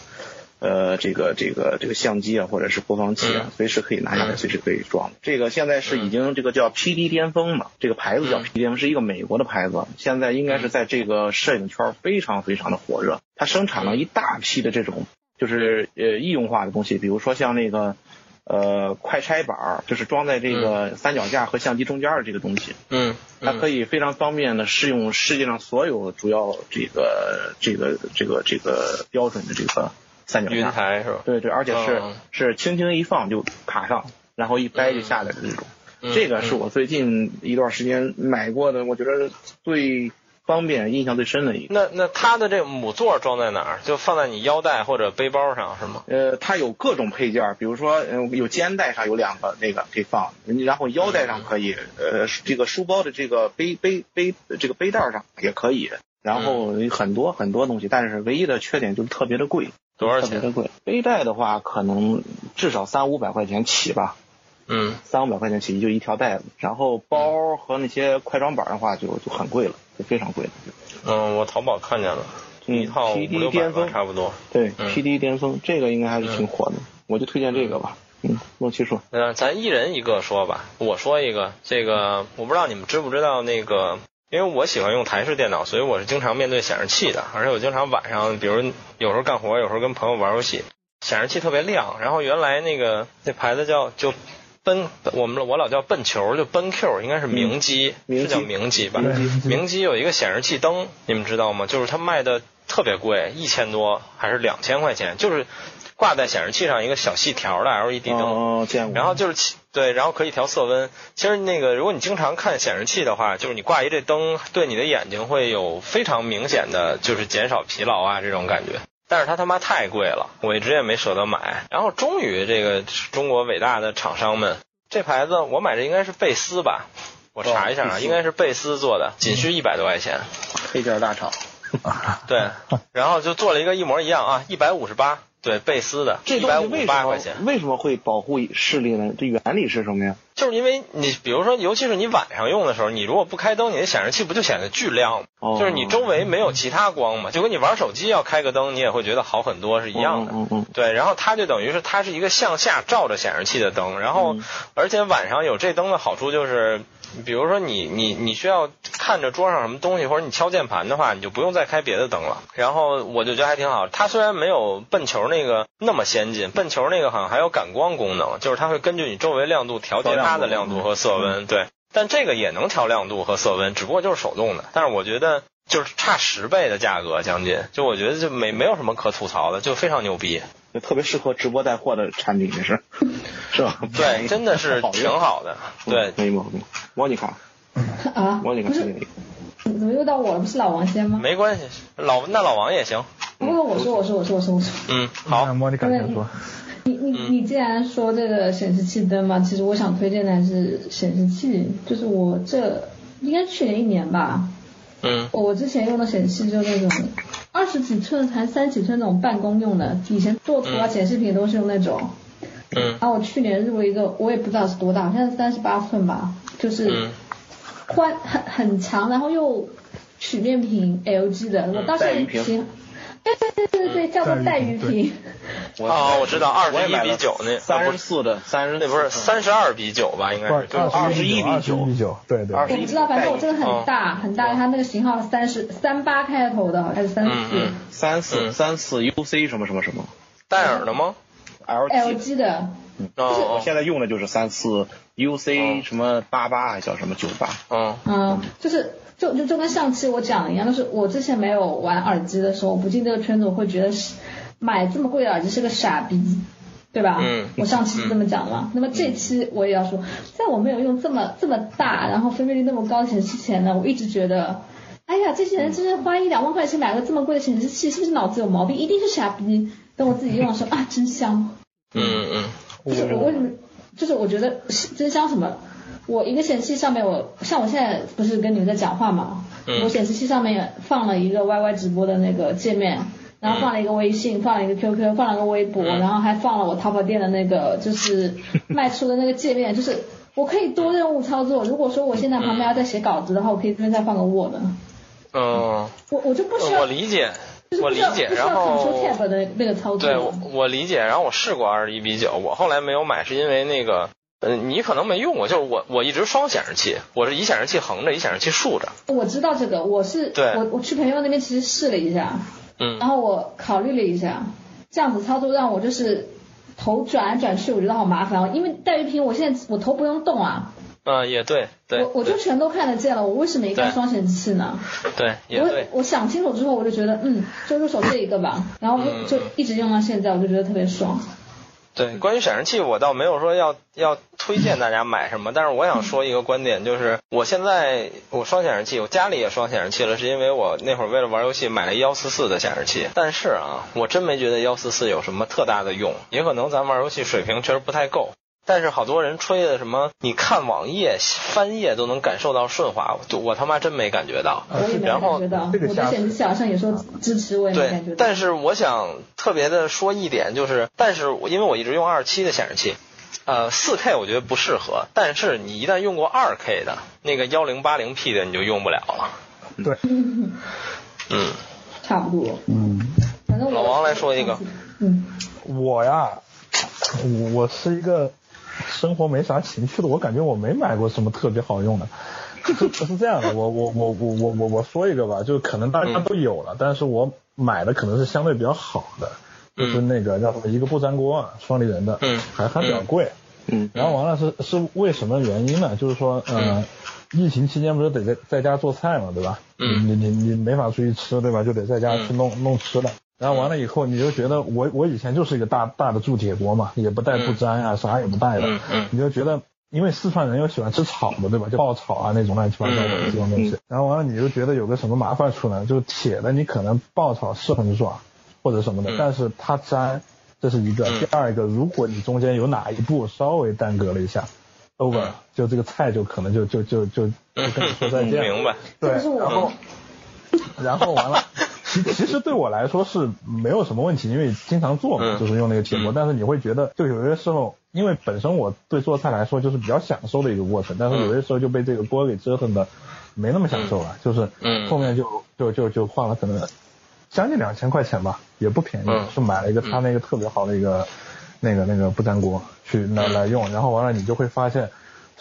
S6: 呃，这个这个这个相机啊，或者是播放器啊
S1: 嗯，
S6: 随时可以拿下来，
S1: 嗯。
S6: 随时可以装。这个现在是已经这个叫 PD 巅峰嘛，这个牌子叫
S1: 嗯。
S6: PD 巅峰，是一个美国的牌子，现在应该是在这个摄影圈非常非常的火热。它生产了一大批的这种就是呃易用化的东西，比如说像那个呃快拆板儿，就是装在这个三脚架和相机中间的这个东西。
S1: 嗯，
S6: 它可
S1: 以
S6: 以非常方便的适用世界上所有主要这个这个这个这个标准的这个三脚
S1: 云。台是吧？
S6: 对对，而且是、
S1: 嗯
S6: 是轻轻一放就卡上，然后一掰就下来的那种。
S1: 嗯
S6: 这个是我最近一段时间买过的，我觉得最方便、印象最深的一个。
S1: 那那它的这个母座装在哪儿？就放在你腰带或者背包上是吗？
S6: 呃，它有各种配件儿，比如说，呃，有肩带上有两个那个可以放，然后腰带上可以，呃，这个书包的这个背背背这个背带上也可以，然后很多很多东西，但是唯一的缺点就是特别的贵，
S1: 多少钱？
S6: 特别的贵。背带的话，可能至少三五百块钱起吧，
S1: 嗯
S6: 三五百块钱起就一条带子，然后包和那些快装板的话就就很贵了，就非常贵了。
S1: 嗯，我淘宝看见了，
S6: 嗯
S1: 一套五六百吧，
S6: 巅峰
S1: 差不多。
S6: 对
S1: 嗯
S6: ，PD 巅峰这个应该还是挺火的，我就推荐这个吧。嗯，洛奇说。
S1: 嗯，咱一人一个说吧。我说一个，这个我不知道你们知不知道那个，因为我喜欢用台式电脑，所以我是经常面对显示器的，而且我经常晚上，比如有时候干活，有时候跟朋友玩游戏，显示器特别亮。然后原来那个那牌子叫就奔，我们我老叫奔球，就奔 Q，应该是明基，是叫明基吧？
S6: 明
S5: 基
S1: 有一个显示器灯，你们知道吗？就是它卖的特别贵，一千多还是两千块钱，就是挂在显示器上一个小细条的 LED 灯。
S6: 哦，见过。
S1: 然后就是其对，然后可以调色温。其实那个，如果你经常看显示器的话，就是你挂一这灯，对你的眼睛会有非常明显的，就是减少疲劳啊这种感觉。但是它他妈太贵了，我一直也没舍得买。然后终于这个中国伟大的厂商们，这牌子我买的应该是贝斯吧，我查一下啊，应该是贝斯做的，仅需一百多块钱。
S6: 配件大厂。
S1: 对，然后就做了一个一模一样啊，一百五十八，对，贝斯的，
S6: 这
S1: 一百五
S6: 东西为什么
S1: 十八块钱。
S6: 为什么会保护视力呢？这原理是什么呀？
S1: 就是因为你，比如说，尤其是你晚上用的时候，你如果不开灯，你的显示器不就显得巨亮吗？
S6: 哦
S1: 就是你周围没有其他光嘛，就跟你玩手机要开个灯，你也会觉得好很多是一样的。
S6: 嗯嗯
S1: 对，然后它就等于是它是一个向下照着显示器的灯，然后、
S6: 嗯
S1: 而且晚上有这灯的好处就是，比如说你你你需要看着桌上什么东西，或者你敲键盘的话，你就不用再开别的灯了。然后我就觉得还挺好，它虽然没有笨球那个那么先进，笨球那个好像还有感光功能，就是它会根据你周围亮度调节它的亮度和色温，对。但这个也能调亮度和色温，只不过就是手动的。但是我觉得就是差十倍的价格，将近，就我觉得就没没有什么可吐槽的，就非常牛逼。
S6: 就特别适合直播带货的产品，也是是吧？
S1: 对，真的是挺好的。对，
S6: 没毛病。莫妮卡，
S3: 啊，
S6: 莫妮卡
S3: 不是，
S6: 这里
S3: 怎么又到我了？不是老王先吗？
S1: 没关系，老那老王也行。
S3: 不过我说我说我说我说我说，
S1: 嗯，好
S5: 那，莫妮卡先说。
S3: 你你你既然说这个显示器灯嘛，其实我想推荐的还是显示器，就是我这应该去年一年吧，
S1: 嗯。
S3: 我之前用的显示器就那种二十几寸还三十几寸那种办公用的，以前做图啊、
S1: 嗯
S3: 剪视频都是用那种。
S1: 嗯。
S3: 然后我去年入了一个，我也不知道是多大，好像是三十八寸吧，就是
S1: 嗯。
S3: 宽很很长，然后又曲面屏 LG 的，我当时
S6: 屏。
S3: 挺对对对对对，叫做带鱼
S5: 带鱼
S3: 屏。(laughs)
S1: 哦，我知道，二十一比九那，
S6: 三十四的三十，
S1: 那不是三十二比九吧？应该是，
S6: 二十
S5: 一
S6: 一比九。
S5: 比九，对对。
S6: 二十一
S3: 我不知道，反正我这个很
S1: 哦。
S3: 大很大，它那个型号三十三八开头的，还是三
S1: 嗯
S3: 四？
S1: 嗯
S6: 三四
S1: 嗯。
S6: 三四 UC 什么什么什么。
S1: 戴尔的吗
S6: ？LG。
S3: LG 的。
S1: 哦
S6: 我现在用的就是三四 UC 什么八八还叫什么九八，
S1: 嗯
S3: 嗯，就是就就就跟上期我讲的一样，就是我之前没有玩耳机的时候，我不进这个圈子，我会觉得是买这么贵的耳机是个傻逼，对吧？
S1: 嗯
S3: 我上期是这么讲的嘛。那么这期我也要说，在我没有用这么这么大，然后分辨率那么高的显示器前呢，我一直觉得。哎呀，这些人真是花一两万块钱买个这么贵的显示器，是不是脑子有毛病？一定是傻逼。等我自己用的时候啊，真香。
S1: 嗯嗯
S3: 就是我为什么，就是我觉得真香什么？我一个显示器上面我像我现在不是跟你们在讲话嘛，
S1: 嗯
S3: 我显示器上面放了一个 YY 直播的那个界面，然后放了一个微信，放了一个 QQ，放了个微博，
S1: 嗯
S3: 然后还放了我淘宝店的那个就是卖出的那个界面，就是我可以多任务操作。如果说我现在旁边要再写稿子的话，我可以这边再放个 Word，
S1: 嗯，
S3: 我我就不需要，
S1: 我理解，我理解，然后我理解，然后我试过二十一比九，我后来没有买，是因为那个。呃，你可能没用过，就是我我一直双显示器，我是一显示器横着，一显示器竖着。
S3: 我知道这个，我是
S1: 对
S3: 我我去朋友那边其实试了一下，
S1: 嗯
S3: 然后我考虑了一下，这样子操作让我就是头转来转去，我觉得好麻烦哦，因为带鱼屏我现在我头不用动啊，
S1: 嗯，也对，对，
S3: 我我就全都看得见了，我为什么一定要双显示器呢？
S1: 对，也
S3: 我
S1: 对，
S3: 我想清楚之后，我就觉得嗯，就入手这一个吧，然后
S1: 嗯
S3: 就就一直用到现在，我就觉得特别爽。
S1: 对，关于显示器，我倒没有说要要推荐大家买什么，但是我想说一个观点，就是我现在我双显示器，我家里也双显示器了，是因为我那会儿为了玩游戏买了幺四四的显示器，但是啊，我真没觉得幺四四有什么特大的用，也可能咱玩游戏水平确实不太够。但是好多人吹的什么，你看网页翻页都能感受到顺滑，我我他妈真没感觉到。
S3: 我也没
S1: 然后
S3: 感觉到，
S5: 这个下
S3: 我的显示器好像有时候支持，我也没感觉
S1: 对，
S3: 到。
S1: 但是我想特别的说一点，就是，但是我因为我一直用二七的显示器，呃，四 K 我觉得不适合，但是你一旦用过二 K 的那个幺零八零 P 的，你就用不了了。
S5: 对，
S1: 嗯，
S3: 差不多，
S5: 嗯，
S3: 反正
S1: 老王来说一个，
S3: 嗯，
S5: 我呀，我我是一个生活没啥情趣的，我感觉我没买过什么特别好用的。是是这样的，我我我我我我我说一个吧，就可能大家都有了，但是我买的可能是相对比较好的，就是那个叫什么一个不粘锅啊，双立人的，
S1: 嗯
S5: 还还比较贵。
S6: 嗯，
S5: 然后完了是是为什么原因呢？就是说，呃，疫情期间不是得在在家做菜嘛，对吧？
S1: 嗯
S5: 你你你没法出去吃，对吧？就得在家去弄、弄吃的。然后完了以后，你就觉得我我以前就是一个大大的铸铁锅嘛，也不带不粘啊，啥也不带的。
S1: 嗯嗯
S5: 你就觉得，因为四川人又喜欢吃炒的，对吧？就爆炒啊那种乱七八糟的
S1: 嗯
S5: 这种东西。然后完了，你就觉得有个什么麻烦处呢？就是铁的，你可能爆炒是很爽，或者什么的，
S1: 嗯
S5: 但是它粘，这是一个。
S1: 嗯
S5: 第二个，如果你中间有哪一步稍微耽搁了一下，over，就这个菜就可能就就就就就跟你说再见。
S1: 明白。
S5: 对，然后然后完了，其其实对我来说是没有什么问题，因为经常做嘛，
S1: 嗯。
S5: 就是用那个铁锅。
S1: 嗯。
S5: 但是你会觉得，就有些时候，因为本身我对做菜来说就是比较享受的一个过程，但是有些时候就被这个锅给折腾的没那么享受了，就是
S1: 嗯。
S5: 后面就就就就花了可能将近两千块钱吧，也不便宜，
S1: 嗯。
S5: 是买了一个他那个特别好的一个那个那个不粘锅去
S1: 嗯
S5: 来来用，然后完了你就会发现。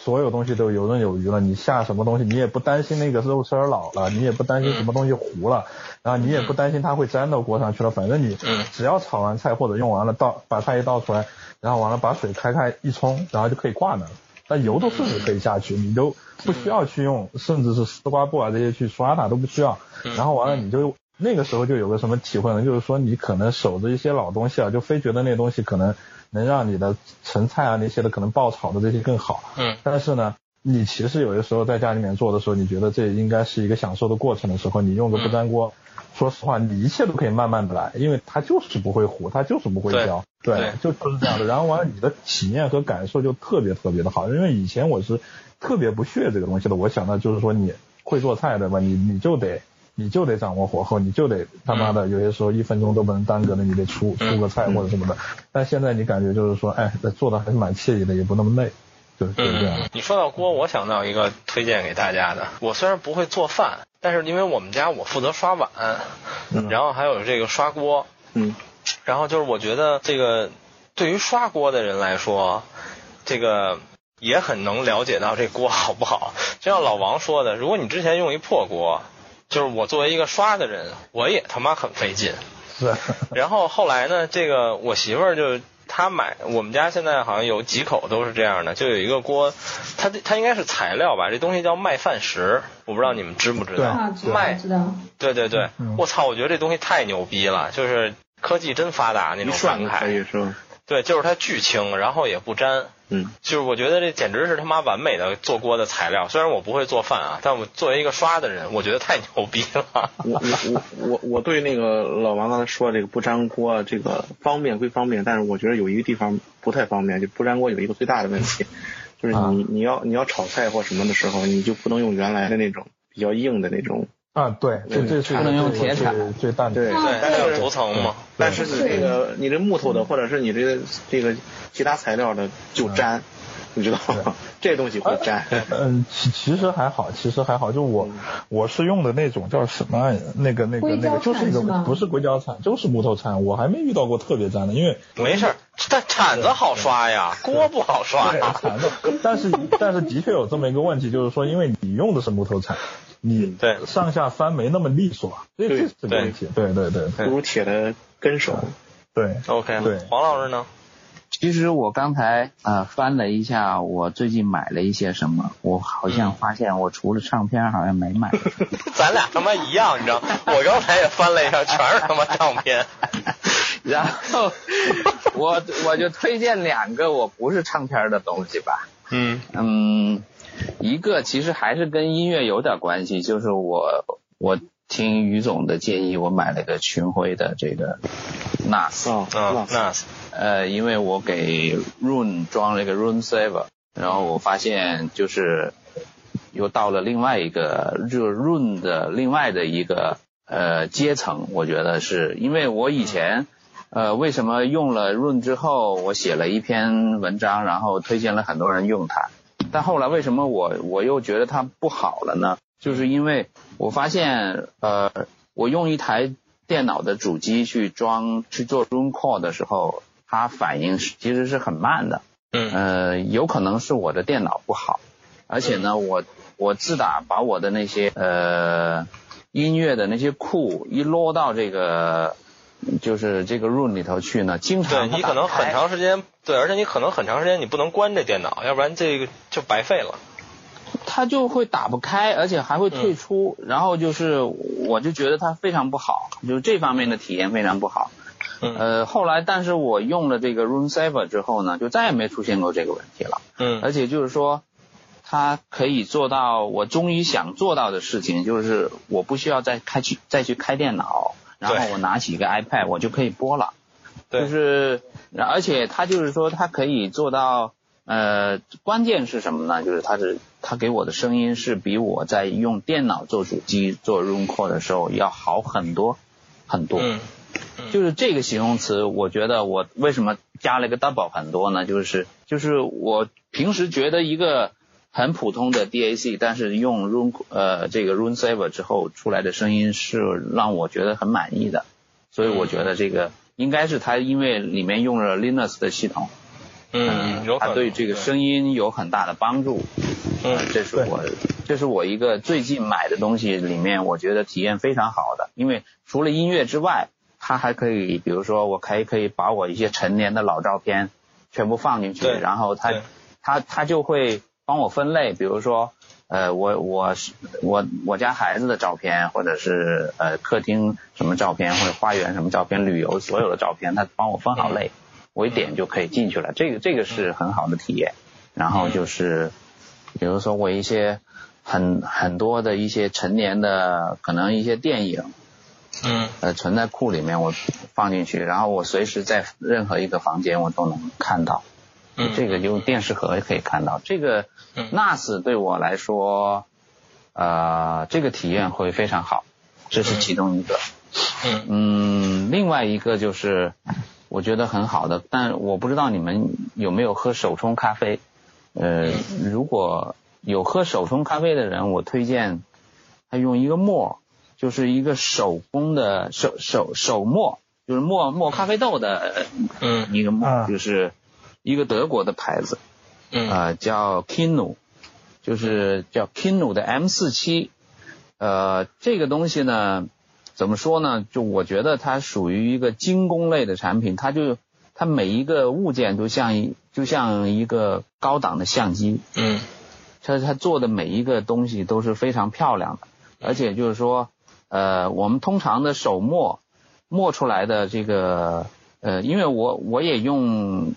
S5: 所有东西都游刃有余了，你下什么东西，你也不担心那个肉丝儿老了，你也不担心什么东西糊了，然后你也不担心它会粘到锅上去了，反正你
S1: 嗯。
S5: 只要炒完菜或者用完了倒把菜一倒出来，然后完了把水开开一冲，然后就可以挂那了。那油都顺着可以下去，你都不需要去用，甚至是丝瓜布啊这些去刷它都不需要。然后完了你就那个时候就有个什么体会呢？就是说你可能守着一些老东西啊，就非觉得那东西可能能让你的盛菜啊那些的可能爆炒的这些更好。
S1: 嗯
S5: 但是呢，你其实有的时候在家里面做的时候，你觉得这应该是一个享受的过程的时候，你用个不粘锅，说实话，你一切都可以慢慢的来，因为它就是不会糊，它就是不会焦，
S1: 对
S5: 对，就就是这样的。然后完了，你的体验和感受就特别特别的好，因为以前我是特别不屑这个东西的，我想到就是说你会做菜对吧？你你就得。你就得掌握火候，你就得他妈的有些时候一分钟都不能耽搁的，你得出出个菜或者什么的。但现在你感觉就是说，哎，做的还是蛮惬意的，也不那么累，就是就是这样。
S1: 嗯，你说到锅，我想到一个推荐给大家的。我虽然不会做饭，但是因为我们家我负责刷碗，然后还有这个刷锅，
S6: 嗯，
S1: 然后就是我觉得这个对于刷锅的人来说，这个也很能了解到这锅好不好。就像老王说的，如果你之前用一破锅，就是我作为一个刷的人，我也他妈很费劲。
S5: 是，(laughs)
S1: 然后后来呢，这个我媳妇儿就她买，我们家现在好像有几口都是这样的，就有一个锅，它它应该是材料吧，这东西叫麦饭石，我不知道你们知不知道
S3: 啊，？知道
S1: 麦，
S3: 知道。
S1: 对对对，
S5: 嗯
S1: 我操，我觉得这东西太牛逼了，就是科技真发达那种
S6: 一涮
S1: 感慨。
S6: 可以是吧？
S1: 对，就是它巨轻，然后也不粘。
S6: 嗯，
S1: 就是我觉得这简直是他妈完美的做锅的材料。虽然我不会做饭啊，但我作为一个刷的人，我觉得太牛逼了。
S6: 我我我我我对那个老王刚才说这个不粘锅这个方便归方便，但是我觉得有一个地方不太方便，就不粘锅有一个最大的问题，就是你你要你要炒菜或什么的时候，你就不能用原来的那种比较硬的那种，
S5: 啊，对，这这是
S2: 能用铁铲
S5: 最最淡的。
S6: 对
S3: 啊
S1: 对，它
S3: 对
S1: 有涂层嘛。
S6: 但是你这个你这木头的或者是你这个这个其他材料的就粘，你知道吗？(laughs) 这东西会粘。
S5: 嗯，其其实还好，其实还好。就我我是用的那种叫什么那个那个那个，就是一
S3: 铲是吗
S5: 个不是硅胶铲，就是木头铲。我还没遇到过特别粘的，因为
S1: 没事儿，但铲子好刷呀，锅不好刷呀。
S5: 铲子，但是但是的确有这么一个问题，就是说，因为你用的是木头铲，你
S1: 对
S5: 上下翻没那么利索，这
S6: 对
S5: 这是个问题。对对对
S6: 不如铁的跟手。
S5: 对
S1: ，OK，
S5: 对
S1: 黄老师呢？
S2: 其实我刚才呃翻了一下，我最近买了一些什么，我好像发现我除了唱片好像没买。(laughs)
S1: 咱俩他妈一样，你知道？我刚才也翻了一下，全是他妈唱片。(laughs)
S2: 然后我我就推荐两个我不是唱片的东西吧。
S1: 嗯
S2: 嗯，一个其实还是跟音乐有点关系，就是我我听于总的建议，我买了个群晖的这个 NAS。
S6: 啊
S1: 嗯，那
S2: 呃，因为我给 Rune 装了一个 Rune Saver，然后我发现就是又到了另外一个就是 Rune 的另外的一个呃阶层，我觉得是因为我以前呃为什么用了 Rune 之后，我写了一篇文章，然后推荐了很多人用它，但后来为什么我我又觉得它不好了呢？就是因为我发现呃我用一台电脑的主机去装去做 Room Call 的时候，它反应其实是很慢的。
S1: 嗯
S2: 呃，有可能是我的电脑不好，而且呢，我我自打把我的那些呃音乐的那些库一落到这个就是这个 room 里头去呢，经
S1: 对
S2: 常
S1: 你可能很长时间，对，而且你可能很长时间你不能关这电脑，要不然这个就白费了。
S2: 它就会打不开，而且还会退出，然后就是我就觉得它非常不好，就是这方面的体验非常不好。
S1: 嗯
S2: 呃，后来但是我用了这个 Room Saver 之后呢，就再也没出现过这个问题了。
S1: 嗯
S2: 而且就是说，它可以做到我终于想做到的事情，就是我不需要再开去再去开电脑，然后我拿起一个 iPad 我就可以播了。
S1: 对
S2: 就是，而且它就是说它可以做到，呃，关键是什么呢？就是它是它给我的声音是比我在用电脑做主机做 room call 的时候要好很多很多。
S1: 嗯
S2: 就是这个形容词，我觉得我为什么加了一个 double 很多呢？就是就是我平时觉得一个很普通的 DAC，但是用 Room 呃这个 Room Saver 之后出来的声音是让我觉得很满意的，所以我觉得这个应该是它因为里面用了 Linux 的系统，
S1: 嗯，有
S2: 它对这个声音有很大的帮助。
S1: 嗯
S2: 这是我这是我一个最近买的东西里面，我觉得体验非常好的，因为除了音乐之外，它还可以，比如说我可以可以把我一些陈年的老照片全部放进去，然后它它它就会帮我分类，比如说呃我我是我我家孩子的照片，或者是呃客厅什么照片，或者花园什么照片，旅游所有的照片，他帮我分好类，我一点就可以进去了，这个这个是很好的体验。然后就是比如说我一些很很多的一些陈年的可能一些电影，
S1: 嗯
S2: 呃存在库里面，我放进去，然后我随时在任何一个房间我都能看到。
S1: 嗯，
S2: 这个用电视盒也可以看到。这个
S1: 嗯
S2: NAS 对我来说，呃，这个体验会非常好，这是其中一个。
S1: 嗯
S2: 嗯，另外一个就是我觉得很好的，但我不知道你们有没有喝手冲咖啡。呃，如果有喝手冲咖啡的人，我推荐他用一个磨，就是一个手工的手手手磨，就是磨磨咖啡豆的
S1: 嗯
S2: 一个磨，
S5: 啊
S2: 就是一个德国的牌子，
S1: 嗯。
S2: 呃，叫 Kinu，就是叫 Kinu 的 M 四七，呃，这个东西呢，怎么说呢？就我觉得它属于一个精工类的产品，它就它每一个物件都像一就像一个高档的相机，
S1: 嗯。
S2: 它它做的每一个东西都是非常漂亮的，而且就是说，呃，我们通常的手磨磨出来的这个，呃，因为我我也用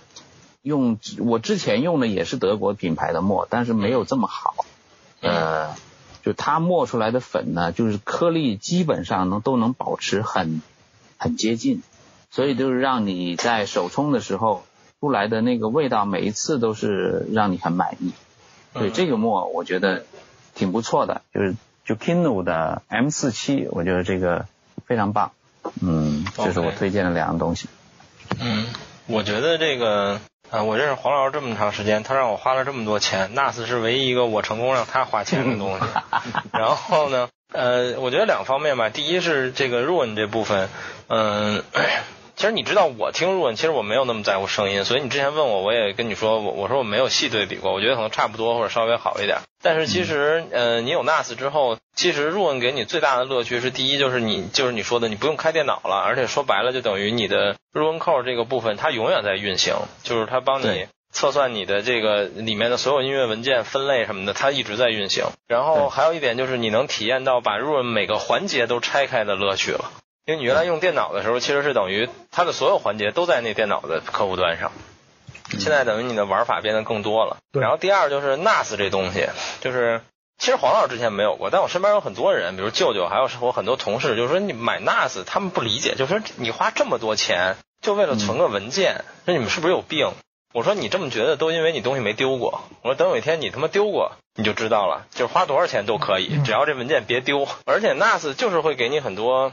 S2: 用我之前用的也是德国品牌的墨，但是没有这么好，呃，就它磨出来的粉呢，就是颗粒基本上能都能保持很很接近，所以就是让你在手冲的时候出来的那个味道，每一次都是让你很满意。对
S1: 嗯
S2: 这个墨，我觉得挺不错的，就是就 Kinu 的 M 四七，我觉得这个非常棒。嗯，这是我推荐的两样东西。
S1: 嗯，我觉得这个。啊，我认识黄老师这么长时间，他让我花了这么多钱，NAS 是唯一一个我成功让他花钱的东西。(laughs) 然后呢，呃，我觉得两方面吧，第一是这个 Ruin 这部分，嗯、其实你知道我听 Ruin，其实我没有那么在乎声音，所以你之前问我，我也跟你说，我我说我没有细对比过，我觉得可能差不多或者稍微好一点。但是其实，呃，你有 NAS 之后，其实 Ruin 给你最大的乐趣是，第一就是你就是你说的，你不用开电脑了，而且说白了就等于你的 Ruin Core 这个部分它永远在运行，就是它帮你测算你的这个里面的所有音乐文件分类什么的，它一直在运行。然后还有一点就是你能体验到把 Ruin 每个环节都拆开的乐趣了。因为你原来用电脑的时候，其实是等于它的所有环节都在那电脑的客户端上。现在等于你的玩法变得更多了。然后第二就是 NAS 这东西，就是其实黄老师之前没有过，但我身边有很多人，比如舅舅，还有我很多同事，就是说你买 NAS，他们不理解，就是说你花这么多钱就为了存个文件，那你们是不是有病？我说你这么觉得，都因为你东西没丢过。我说等有一天你他妈丢过，你就知道了。就是花多少钱都可以，只要这文件别丢。而且 NAS 就是会给你很多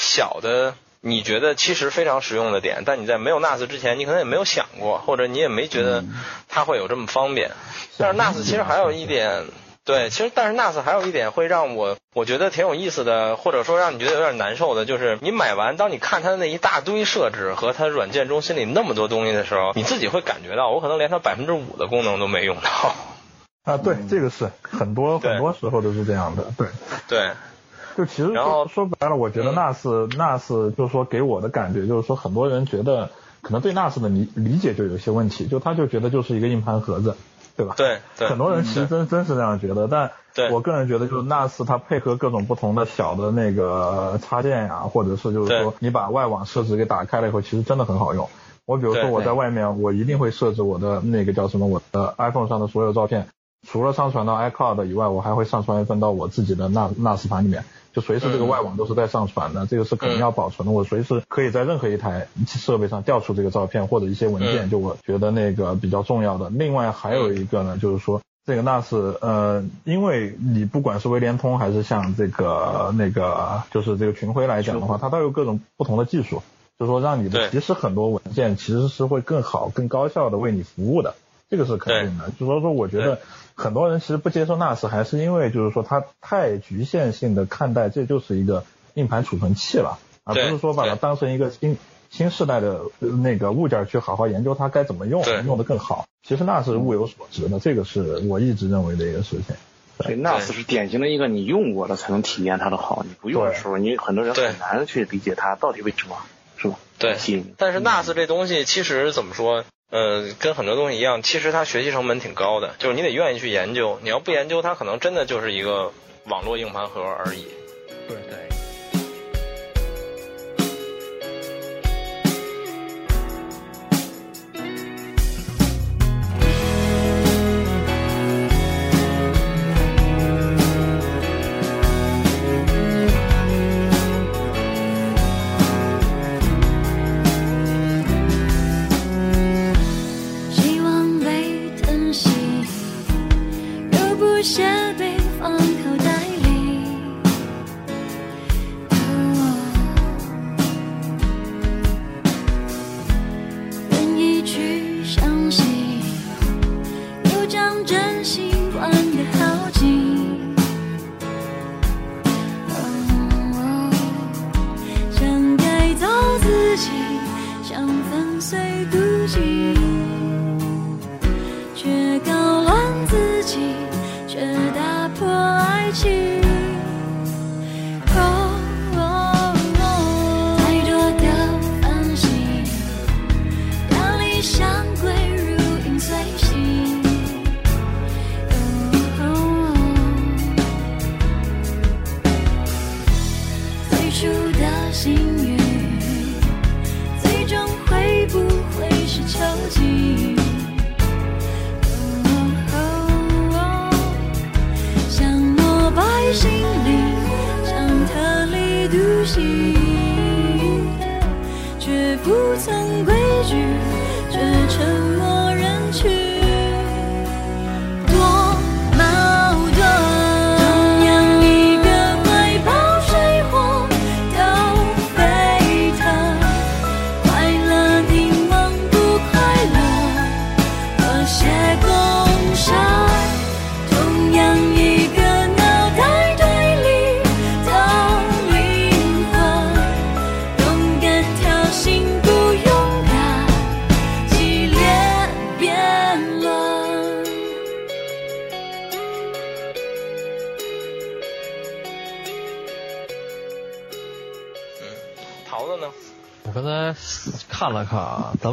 S1: 小的，你觉得其实非常实用的点，但你在没有 NAS 之前，你可能也没有想过，或者你也没觉得它会有这么方便。但是 NAS 其实还有一点。对，其实但是 NAS 还有一点会让我我觉得挺有意思的，或者说让你觉得有点难受的，就是你买完，当你看它的那一大堆设置和它软件中心里那么多东西的时候，你自己会感觉到，我可能连它百分之五的功能都没用到。
S5: 啊，对，这个是很多很多时候都是这样的，对。
S1: 对，
S5: 就其实
S1: 然后
S5: 说说白了，我觉得
S1: 嗯
S5: NAS、NAS 就是说给我的感觉就是说，很多人觉得可能对 NAS 的理理解就有一些问题，就他就觉得就是一个硬盘盒子，对吧？
S1: 对对
S5: 很多人其实真真是这样觉得，但我个人觉得就是 NAS 它配合各种不同的小的那个插件呀、或者是就是说你把外网设置给打开了以后，其实真的很好用。我比如说我在外面，我一定会设置我的那个叫什么，我的 iPhone 上的所有照片，除了上传到 iCloud 以外，我还会上传一份到我自己的 NAS NAS 盘里面。就随时这个外网都是在上传的，这个是肯定要保存的。我随时可以在任何一台设备上调出这个照片或者一些文件，就我觉得那个比较重要的。另外还有一个呢，就是说这个 NAS，呃，因为你不管是微联通还是像这个那个就是这个群晖来讲的话，它都有各种不同的技术，就是说让你的其实很多文件其实是会更好、更高效的为你服务的，这个是肯定的。就是说，我觉得。很多人其实不接受 NAS，还是因为就是说它太局限性的看待这就是一个硬盘储存器了，而不是说把它当成一个新新时代的那个物件去好好研究它该怎么用，用的更好。其实 NAS 是物有所值的，这个是我一直认为的一个事情。
S8: 对，NAS 是典型的一个你用过了才能体验它的好，你不用的时候，你很多人很难去理解它到底为什么，是吧？
S1: 对，但是 NAS 这东西其实怎么说？呃，跟很多东西一样，其实它学习成本挺高的，就是你得愿意去研究。你要不研究，它可能真的就是一个网络硬盘盒而已。
S8: 对对。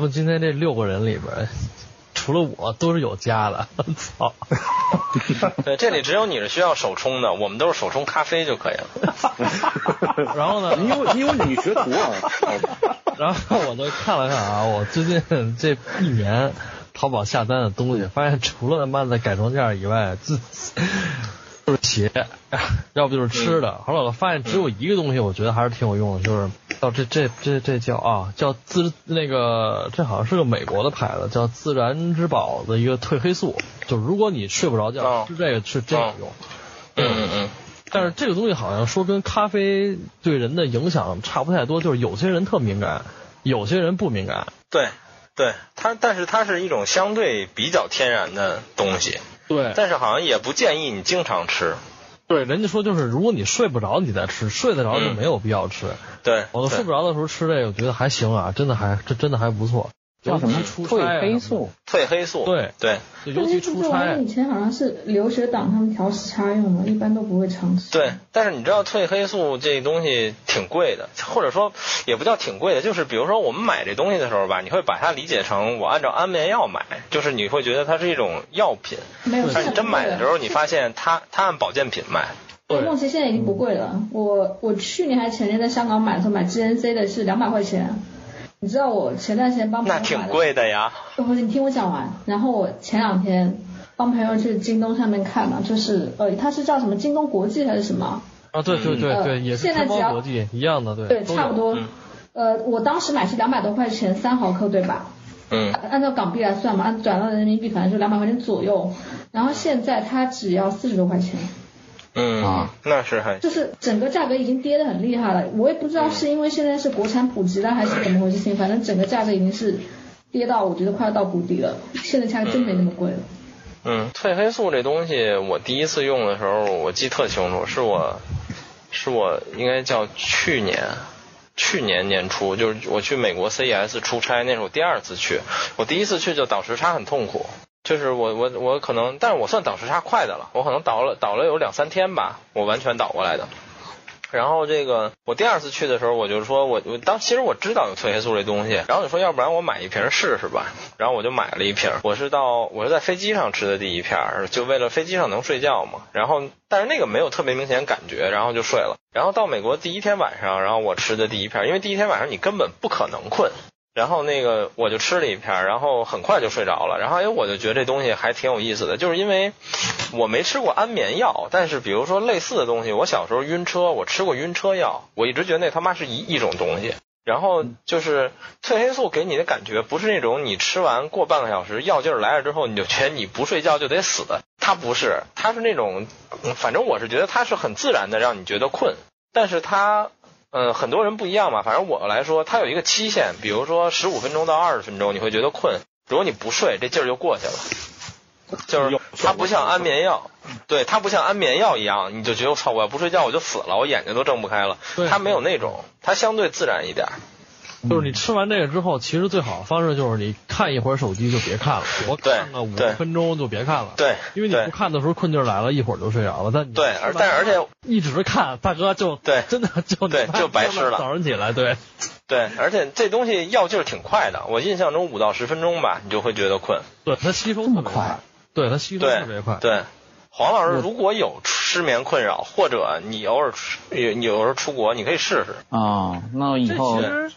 S4: 们今天这六个人里边，除了我都是有家的。(laughs) 操！(laughs)
S1: 对，这里只有你是需要手冲的，我们都是手冲咖啡就可以了。(laughs)
S4: 然后呢？
S8: 你有你有女学徒啊？
S4: 然后我就看了看啊，我最近这一年淘宝下单的东西，发现除了他妈的改装件以外，自就是鞋，(laughs) 要不就是吃的。后来我发现只有一个东西，我觉得还是挺有用的，就是。叫这这这这叫啊，叫自那个这好像是个美国的牌子，叫自然之宝的一个褪黑素。就如果你睡不着觉，吃这个是真有用。
S1: 嗯嗯嗯。
S4: 但是这个东西好像说跟咖啡对人的影响差不太多，就是有些人特敏感，有些人不敏感。
S1: 对对，它但是它是一种相对比较天然的东西。
S4: 对。
S1: 但是好像也不建议你经常吃。
S4: 对，人家说就是如果你睡不着，你再吃；睡得着就没有必要吃。
S1: 对，
S4: 我睡不着的时候吃这个，我觉得还行啊，真的还这真的还不错。
S2: 叫什么？褪黑素。
S1: 褪黑素。
S4: 对
S1: 对。
S4: 尤其出差。
S3: 以前好像是留学党他们调时差用的，一般都不会常吃。
S1: 对，但是你知道褪黑素这东西挺贵的，或者说也不叫挺贵的，就是比如说我们买这东西的时候吧，你会把它理解成我按照安眠药买，就是你会觉得它是一种药品。
S3: 没有。
S1: 但是你真买的时候，你发现它它按保健品卖。
S3: 对，梦琪现在已经不贵了。我我去年还前年在香港买的时候买 GNC 的是两百块钱。你知道我前段时间帮朋友买
S1: 的，那挺贵的呀。
S3: 不，你听我讲完。然后我前两天帮朋友去京东上面看嘛，就是呃，它是叫什么京东国际还是什么？
S4: 啊，对对对对，
S3: 呃
S4: 也是天
S3: 现在只要
S4: 猫国际一样的，对，
S3: 对，差不多
S1: 嗯。
S3: 呃，我当时买是两百多块钱三毫克，对吧？
S1: 嗯
S3: 按照港币来算嘛，按转到人民币反正就两百块钱左右。然后现在它只要四十多块钱，
S1: 嗯
S2: 啊，
S1: 那是还
S3: 就是整个价格已经跌得很厉害了。我也不知道是因为现在是国产普及了还是怎么回事情，反正整个价格已经是跌到我觉得快要到谷底了。现在价格真没那么贵了。
S1: 嗯，褪黑素这东西，我第一次用的时候，我记得特清楚，是我，是我应该叫去年，去年年初，就是我去美国 CES 出差，那是我第二次去，我第一次去就倒时差很痛苦，就是我我我可能，但是我算倒时差快的了，我可能倒了倒了有两三天吧，我完全倒过来的。然后这个我第二次去的时候，我就说我我当其实我知道有褪黑素这东西，然后就说要不然我买一瓶试试吧，然后我就买了一瓶。我是到我是在飞机上吃的第一片，就为了飞机上能睡觉嘛。然后但是那个没有特别明显感觉，然后就睡了。然后到美国第一天晚上，然后我吃的第一片，因为第一天晚上你根本不可能困。然后那个我就吃了一片儿，然后很快就睡着了。然后哎，我就觉得这东西还挺有意思的，就是因为我没吃过安眠药，但是比如说类似的东西，我小时候晕车，我吃过晕车药，我一直觉得那他妈是一一种东西。然后就是褪黑素给你的感觉不是那种你吃完过半个小时药劲儿来了之后你就觉得你不睡觉就得死，它不是，它是那种，反正我是觉得它是很自然的让你觉得困，但是它嗯，很多人不一样嘛。反正我来说，它有一个期限，比如说十五分钟到二十分钟，你会觉得困。如果你不睡，这劲儿就过去了。就是它不像安眠药，对，它不像安眠药一样，你就觉得我操，我要不睡觉我就死了，我眼睛都睁不开了。
S4: 对
S1: 它没有那种，它相对自然一点。
S4: 就是你吃完这个之后，其实最好的方式就是你看一会儿手机就别看了，我看个五分钟就别看了。
S1: 对，
S4: 因为你不看的时候困劲儿来了，一会儿就睡着了。但你
S1: 对，而但是而且
S4: 一直看，大哥就
S1: 对 (laughs)
S4: 真的就
S1: 对就白吃了
S4: 早上起来，对，
S1: 对，而且这东西药劲儿挺快的，我印象中五到十分钟吧，你就会觉得困。
S4: 对它吸收
S2: 这么
S4: 特别快
S2: 快，
S4: 对它吸收特别快。
S1: 对，黄老师如果有失眠困扰，或者你偶尔出你你有时候出国，你可以试试。
S2: 啊，那我以后
S4: 其实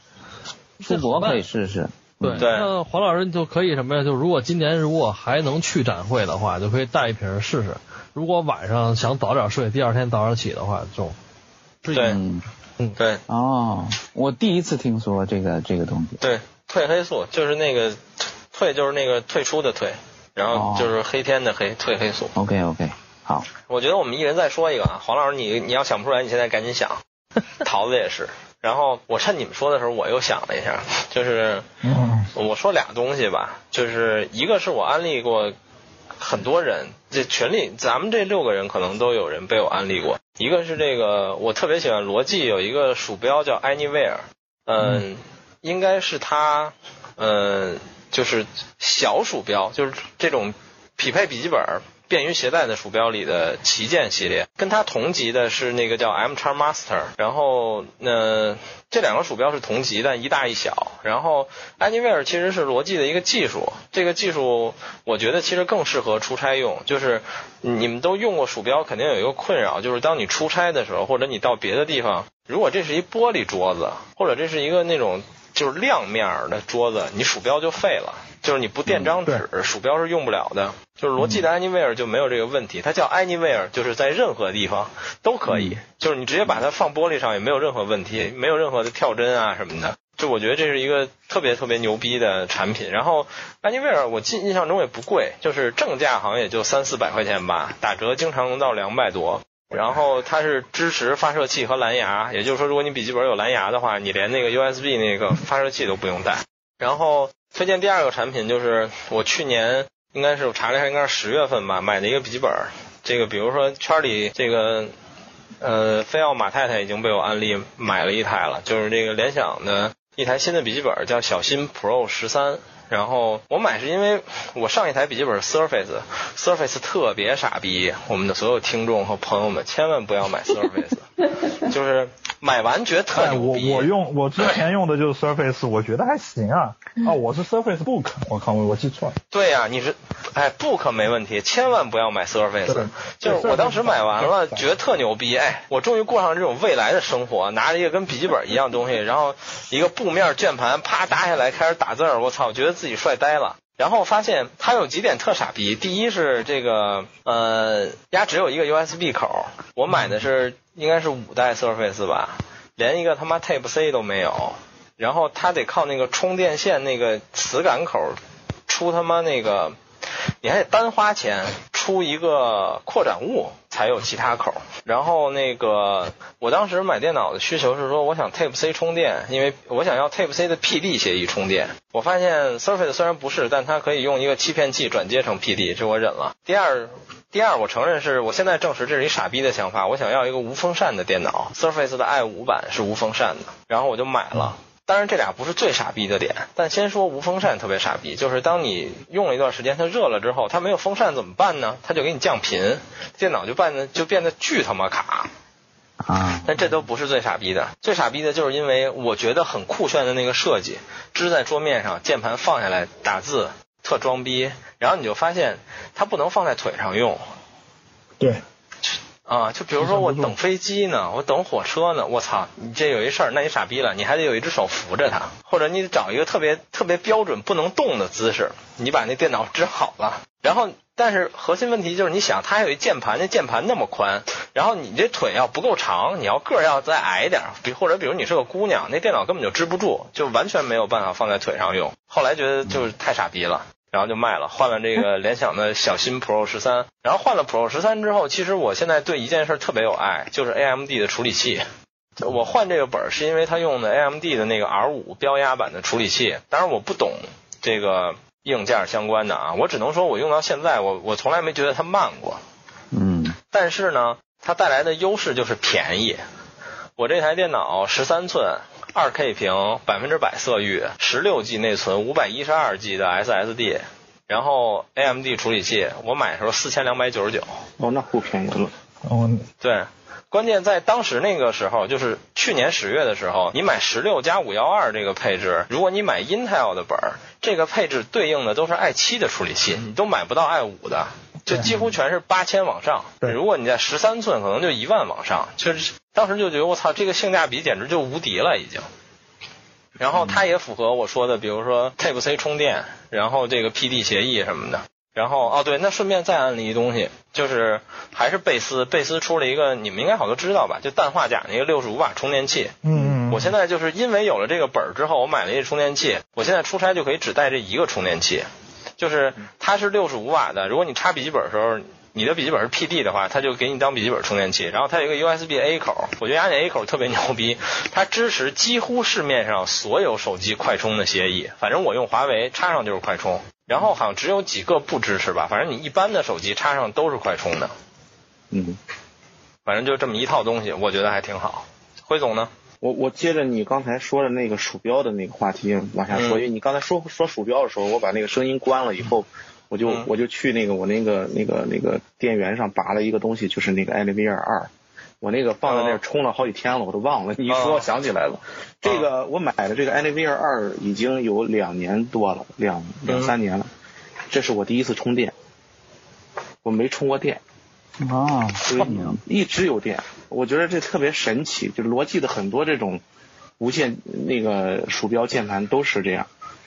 S2: 出国可以试试。
S4: 对，
S1: 对
S4: 那黄老师你就可以什么呀？就如果今年如果还能去展会的话，就可以带一瓶试试。如果晚上想早点睡，第二天早点起的话，就
S1: 对
S2: 嗯，
S1: 对
S2: 哦，我第一次听说这个这个东西。
S1: 对，褪黑素就是那个褪就是那个退出的退，然后
S2: 哦
S1: 就是黑天的黑褪黑素。
S2: OK OK，好，
S1: 我觉得我们一人再说一个啊，黄老师你你要想不出来，你现在赶紧想。(laughs) 桃子也是。然后我趁你们说的时候，我又想了一下，就是
S5: 嗯，
S1: 我说俩东西吧，就是一个是我安利过很多人，这群里咱们这六个人可能都有人被我安利过。一个是这个，我特别喜欢罗技有一个鼠标叫 Anywhere，嗯，应该是它，嗯，就是小鼠标，就是这种匹配笔记本。便于携带的鼠标里的旗舰系列，跟它同级的是那个叫 M x Master，然后呃这两个鼠标是同级的，一大一小。然后 Anywhere 其实是罗技的一个技术，这个技术我觉得其实更适合出差用。就是你们都用过鼠标，肯定有一个困扰，就是当你出差的时候，或者你到别的地方，如果这是一玻璃桌子，或者这是一个那种就是亮面儿的桌子，你鼠标就废了。就是你不垫张纸，鼠标是用不了的。就是罗技的 Anywhere 就没有这个问题，它叫 Anywhere，就是在任何地方都可以，就是你直接把它放玻璃上也没有任何问题，没有任何的跳帧啊什么的。就我觉得这是一个特别特别牛逼的产品。然后 Anywhere 我记印象中也不贵，就是正价好像也就三四百块钱吧，打折经常能到两百多。然后它是支持发射器和蓝牙，也就是说，如果你笔记本有蓝牙的话，你连那个 USB 那个发射器都不用带。然后推荐第二个产品就是我去年应该是我查了一下，应该是十月份吧买的一个笔记本。这个比如说圈里这个呃菲奥马太太已经被我安利买了一台了，就是这个联想的一台新的笔记本，叫小新 Pro 十三。然后我买是因为我上一台笔记本 Surface，Surface 特别傻逼，我们的所有听众和朋友们千万不要买 Surface，(laughs) 就是买完觉得特牛逼。
S5: 我用我之前用的就是 Surface，我觉得还行啊。哦，我是 Surface Book，我靠，我我记错了。
S1: 对呀、你是，哎，Book 没问题，千万不要买 Surface。就是我当时买完了，觉得特牛逼，哎，我终于过上这种未来的生活，拿着一个跟笔记本一样东西，然后一个布面键盘，啪打下来开始打字儿，我操，觉得自己帅呆了。然后发现它有几点特傻逼。第一是这个呃，它只有一个 USB 口，我买的是应该是五代 Surface 吧，连一个他妈 Type C 都没有。然后它得靠那个充电线那个磁感口出他妈那个，你还得单花钱出一个扩展物才有其他口。然后那个我当时买电脑的需求是说，我想 Type C 充电，因为我想要 Type C 的 PD 协议充电。我发现 Surface 虽然不是，但它可以用一个欺骗器转接成 PD，这我忍了。第二。第二，我承认是我现在证实这是一傻逼的想法。我想要一个无风扇的电脑，Surface 的 i 五版是无风扇的，然后我就买了。当然，这俩不是最傻逼的点，但先说无风扇特别傻逼，就是当你用了一段时间，它热了之后，它没有风扇怎么办呢？它就给你降频，电脑就变得就变得巨他妈卡。
S2: 啊，
S1: 但这都不是最傻逼的，最傻逼的就是因为我觉得很酷炫的那个设计，支在桌面上，键盘放下来打字。特装逼，然后你就发现它不能放在腿上用。
S5: 对。
S1: 啊，就比如说我等飞机呢，我等火车呢，我操，你这有一事儿，那你傻逼了，你还得有一只手扶着它，或者你得找一个特别特别标准不能动的姿势，你把那电脑支好了。然后，但是核心问题就是，你想它还有一键盘，那键盘那么宽，然后你这腿要不够长，你要个儿要再矮点，比或者比如你是个姑娘，那电脑根本就支不住，就完全没有办法放在腿上用。后来觉得就是太傻逼了。然后就卖了，换了这个 (laughs) 联想的小新 Pro 十三。然后换了 Pro 十三之后，其实我现在对一件事特别有爱，就是 AMD 的处理器。我换这个本儿是因为它用的 AMD 的那个 R 五标压版的处理器。当然我不懂这个硬件相关的啊，我只能说我用到现在，我我从来没觉得它慢过。
S2: 嗯。
S1: 但是呢，它带来的优势就是便宜。我这台电脑十三寸。二 K 屏，百分之百色域，十六 G 内存，五百一十二 G 的 SSD，然后 AMD 处理器，我买的时候四千两百九十九。
S6: 哦，那不便宜了。
S5: 哦，
S1: 对，关键在当时那个时候，就是去年十月的时候，你买十六加五幺二这个配置，如果你买 Intel 的本儿，这个配置对应的都是 i 七的处理器，你都买不到 i 五的。就几乎全是八千往上，如果你在十三寸，可能就一万往上。就是当时就觉得我操，这个性价比简直就无敌了已经。然后它也符合我说的，比如说 Type C 充电，然后这个 PD 协议什么的。然后哦对，那顺便再安利一东西，就是还是贝斯，贝斯出了一个你们应该好多知道吧，就氮化钾那个六十五瓦充电器。
S5: 嗯嗯。
S1: 我现在就是因为有了这个本儿之后，我买了一个充电器，我现在出差就可以只带这一个充电器。就是它是六十五瓦的，如果你插笔记本的时候，你的笔记本是 PD 的话，它就给你当笔记本充电器。然后它有一个 USB A 口，我觉得它那 A 口特别牛逼，它支持几乎市面上所有手机快充的协议。反正我用华为插上就是快充，然后好像只有几个不支持吧。反正你一般的手机插上都是快充的。
S6: 嗯，
S1: 反正就这么一套东西，我觉得还挺好。辉总呢？
S6: 我我接着你刚才说的那个鼠标的那个话题往下说，因为你刚才说说鼠标的时候，我把那个声音关了以后，我就我就去那个我那个那个那个电源上拔了一个东西，就是那个艾利威尔二，我那个放在那儿充了好几天了，我都忘了，你一说想起来了。这个我买的这个艾利威尔二已经有两年多了，两两三年了，这是我第一次充电，我没充过电。
S2: 啊，
S6: 一直有电，我觉得这特别神奇。就是罗技的很多这种无线那个鼠标键盘都是这样，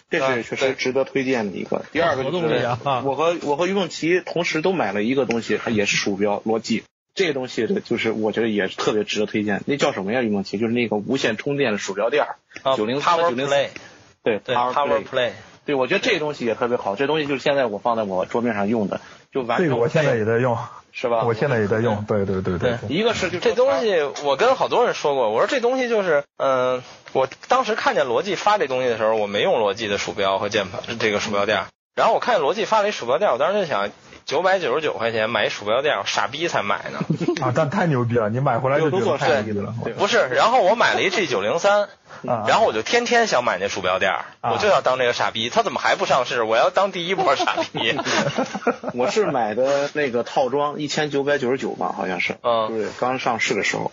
S6: 这是确实值得推荐的一个。第二个就是我和我和于梦琪同时都买了一个东西，也是鼠标罗技，这个东西的就是我觉得也是特别值得推荐。那叫什么呀？于梦琪？就是那个无线充电的鼠标垫儿，九零三九零四，对
S1: ，Power Play，
S6: 对，我觉得这东西也特别好。这东西就是现在我放在我桌面上用的，就完全。
S5: 这个我现在也在用。
S6: 是吧？
S5: 我现在也在用，对对对
S1: 对。
S6: 一个是
S1: 这东西，我跟好多人说过，我说这东西就是，嗯，我当时看见罗技发这东西的时候，我没用罗技的鼠标和键盘，这个鼠标垫。然后我看见罗技发了一鼠标垫，我当时就想，九百九十九块钱买一鼠标垫，傻逼才买呢。
S5: 啊，但太牛逼了！你买回来就觉得太牛逼了。
S1: 不是，然后我买了一 G 九零三。然后我就天天想买那鼠标垫儿，我就要当这个傻逼。他怎么还不上市？我要当第一波傻逼。(laughs)
S6: 我是买的那个套装，一千九百九十九吧，好像是。
S1: 嗯。
S6: 对，刚上市的时候。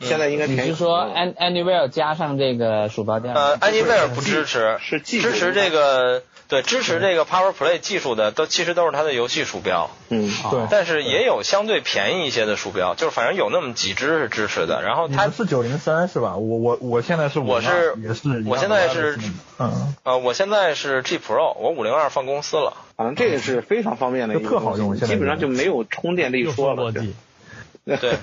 S6: 现在应该便
S2: 宜。你是说 An Anywhere 加上这个鼠标垫？
S1: 呃，Anywhere 不支持，
S6: 是
S1: 支持这个对，支持这个 Power Play 技术的都其实都是它的游戏鼠标，
S6: 嗯，
S5: 对，
S1: 但是也有相对便宜一些的鼠标，就是反正有那么几只是支持的。然后它
S5: 是九零三是吧？我我我现在是
S1: 我是
S5: 52也是
S1: 我现在是
S5: 嗯，
S1: 呃，我现在是 G Pro，我五零二放公司了。
S6: 反正这个是非常方便的一个
S5: 就特好用现在
S6: 基本上就没有充电这一说了。
S4: 落地，
S1: 对 (laughs)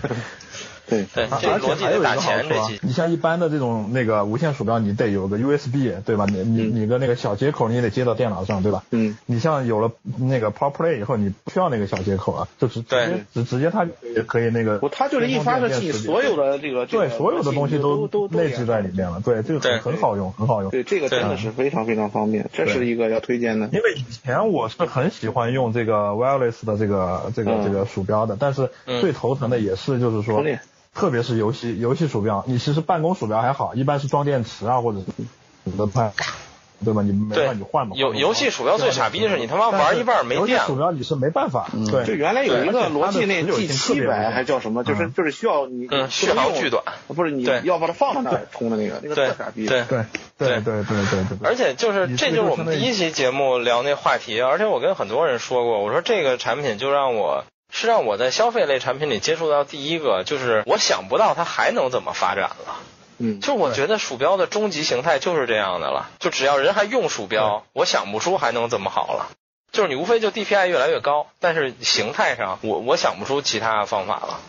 S6: 对，
S1: 对，
S5: 而
S1: 这个逻辑得打
S5: 而且还有一个好
S1: 钱这机，。
S5: 处啊你像一般的这种那个无线鼠标，你得有个 USB 对吧？你你
S6: 嗯
S5: 你的那个小接口你也得接到电脑上对吧？
S6: 嗯，
S5: 你像有了那个 Power Play 以后，你不需要那个小接口了，就直直接直直接它也可以那个。
S6: 不，它就是一发射器，所有的这个这个
S5: 对所有的东西
S6: 都都
S5: 内置在里面了，对，这个很很好用，很好用。
S6: 对，这个真的是非常非常方便，这是一个要推荐的。
S5: 因为以前我是很喜欢用这个 wireless 的这个这个
S6: 嗯
S5: 这个鼠标的，但是
S1: 嗯
S5: 最头疼的也是就是说特别是游戏游戏鼠标，你其实办公鼠标还好，一般是装电池啊或者什么的，对吧？你没办法你换嘛。
S1: 游游戏鼠标最傻逼的是你他妈玩一半没电。
S5: 游戏鼠标你是没办法。对，
S6: 就原来有一个逻辑那 G 七百还叫什么，就是就是需要你
S1: 续航、巨短，
S6: 不是你要把它放那儿充的那个，那个特傻逼。
S1: 对
S5: 对对对对对,对，
S1: 而且就是这就是我们第一期节目聊那话题，而且我跟很多人说过，我说这个产品就让我是让我在消费类产品里接触到第一个，就是我想不到它还能怎么发展了。
S6: 嗯，
S1: 就我觉得鼠标的终极形态就是这样的了，就只要人还用鼠标，我想不出还能怎么好了。就是你无非就 DPI 越来越高，但是形态上我我想不出其他方法了。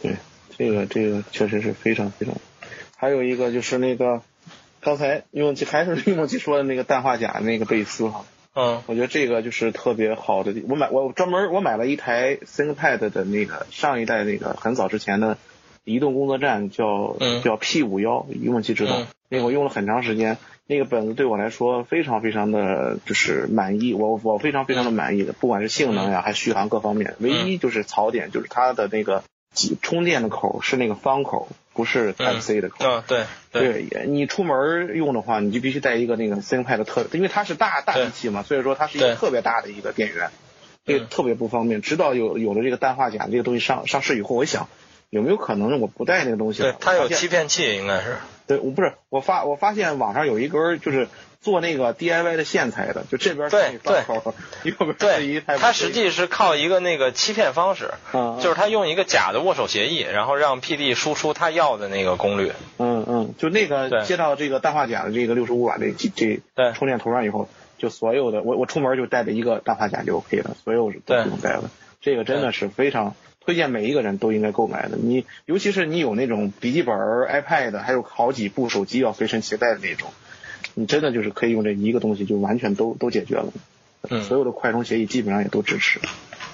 S6: 对，这个这个确实是非常非常。还有一个就是那个刚才运动器还是运动器说的那个氮化钾那个贝斯哈，
S1: 嗯
S6: 我觉得这个就是特别好的。我买我专门我买了一台 ThinkPad 的那个上一代那个很早之前的移动工作站叫、
S1: 嗯
S6: 叫 P 五幺，运动器知道。
S1: 嗯
S6: 那个我用了很长时间，那个本子对我来说非常非常的就是满意，我我非常非常的满意的，不管是性能呀还是续航各方面，唯一就是槽点就是它的那个充电的口是那个方口，不是 Type C 的口。
S1: 嗯，对对
S6: 对，你出门用的话，你就必须带一个那个 ThinkPad 特，因为它是大大机器嘛，所以说它是一个特别大的一个电源，这个
S1: 嗯
S6: 特别不方便。直到有有了这个氮化钾这个东西上上市以后，我想有没有可能我不带那个东西了
S1: 对，？它有欺骗器应该是。
S6: 对，我不是我发我发现网上有一根儿就是做那个 DIY 的线材的，就这边
S1: 对
S6: 是一方口，(laughs) 右边
S1: 对它实际是靠一个那个欺骗方式，
S6: 嗯
S1: 就是他用一个假的握手协议，然后让 PD 输出他要的那个功率。
S6: 嗯嗯，就那个接到这个氮化钾的这个六十五瓦的这这充电头上以后，就所有的我我出门就带着一个氮化钾就 OK 了，所有都不用带了。这个真的是非常推荐每一个人都应该购买的。你尤其是你有那种笔记本、iPad，还有好几部手机要随身携带的那种，你真的就是可以用这一个东西就完全都都解决了。
S1: 嗯
S6: 所有的快充协议基本上也都支持。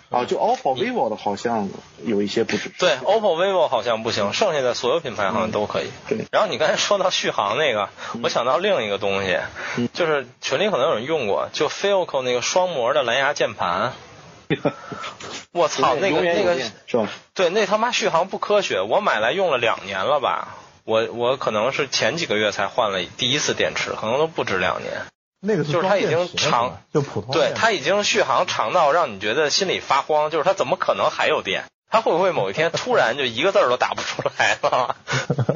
S6: 啊，就 OPPO、vivo 的好像有一些不支持。
S1: 对，OPPO、vivo 好像不行，剩下的所有品牌好像都可以。
S6: 对
S1: 然后你刚才说到续航那个，我想到另一个东西，
S6: 嗯
S1: 就是群里可能有人用过，就 Filco 那个双模的蓝牙键盘。(laughs) 我操，那个那个
S6: 是吧？
S1: 对，那他妈续航不科学，我买来用了两年了吧。我我可能是前几个月才换了第一次电池，可能都不止两年。
S5: 那个是
S1: 就是它已经长
S5: 就普通
S1: 对，它已经续航长到让你觉得心里发慌，就是它怎么可能还有电？它会不会某一天突然就一个字儿都打不出来了？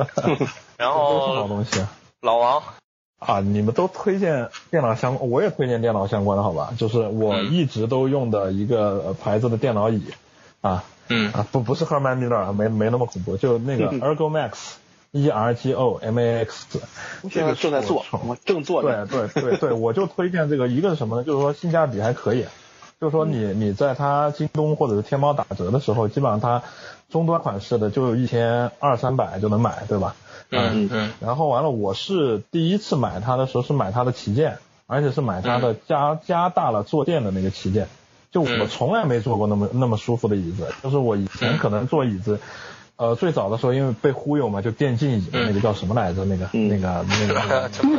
S1: (laughs) 然后
S5: 东西啊。
S1: 老王，
S5: 啊，你们都推荐电脑相，我也推荐电脑相关的，好吧？就是我
S1: 嗯
S5: 一直都用的一个呃牌子的电脑椅，啊
S1: 嗯
S5: 啊，不不是赫曼密勒啊，没没那么恐怖，就那个 (laughs) Ergo Max，E R G O M A X，
S6: 现在正在做
S5: 我，
S6: 我正做
S5: 对。对对对，我就推荐这个，一个是什么呢？就是说性价比还可以，就是说你你在它京东或者是天猫打折的时候，基本上它终端款式的就一千二三百就能买，对吧？
S1: 嗯嗯
S5: 然后完了，我是第一次买它的时候是买它的旗舰，而且是买它的加、加大了坐垫的那个旗舰。就我
S1: 嗯
S5: 从来没坐过那么那么舒服的椅子，就是我以前可能坐椅子，呃，最早的时候因为被忽悠嘛，就电竞椅的那个叫什么来着？那个、
S6: 嗯
S5: 那个那个那个
S1: 怎么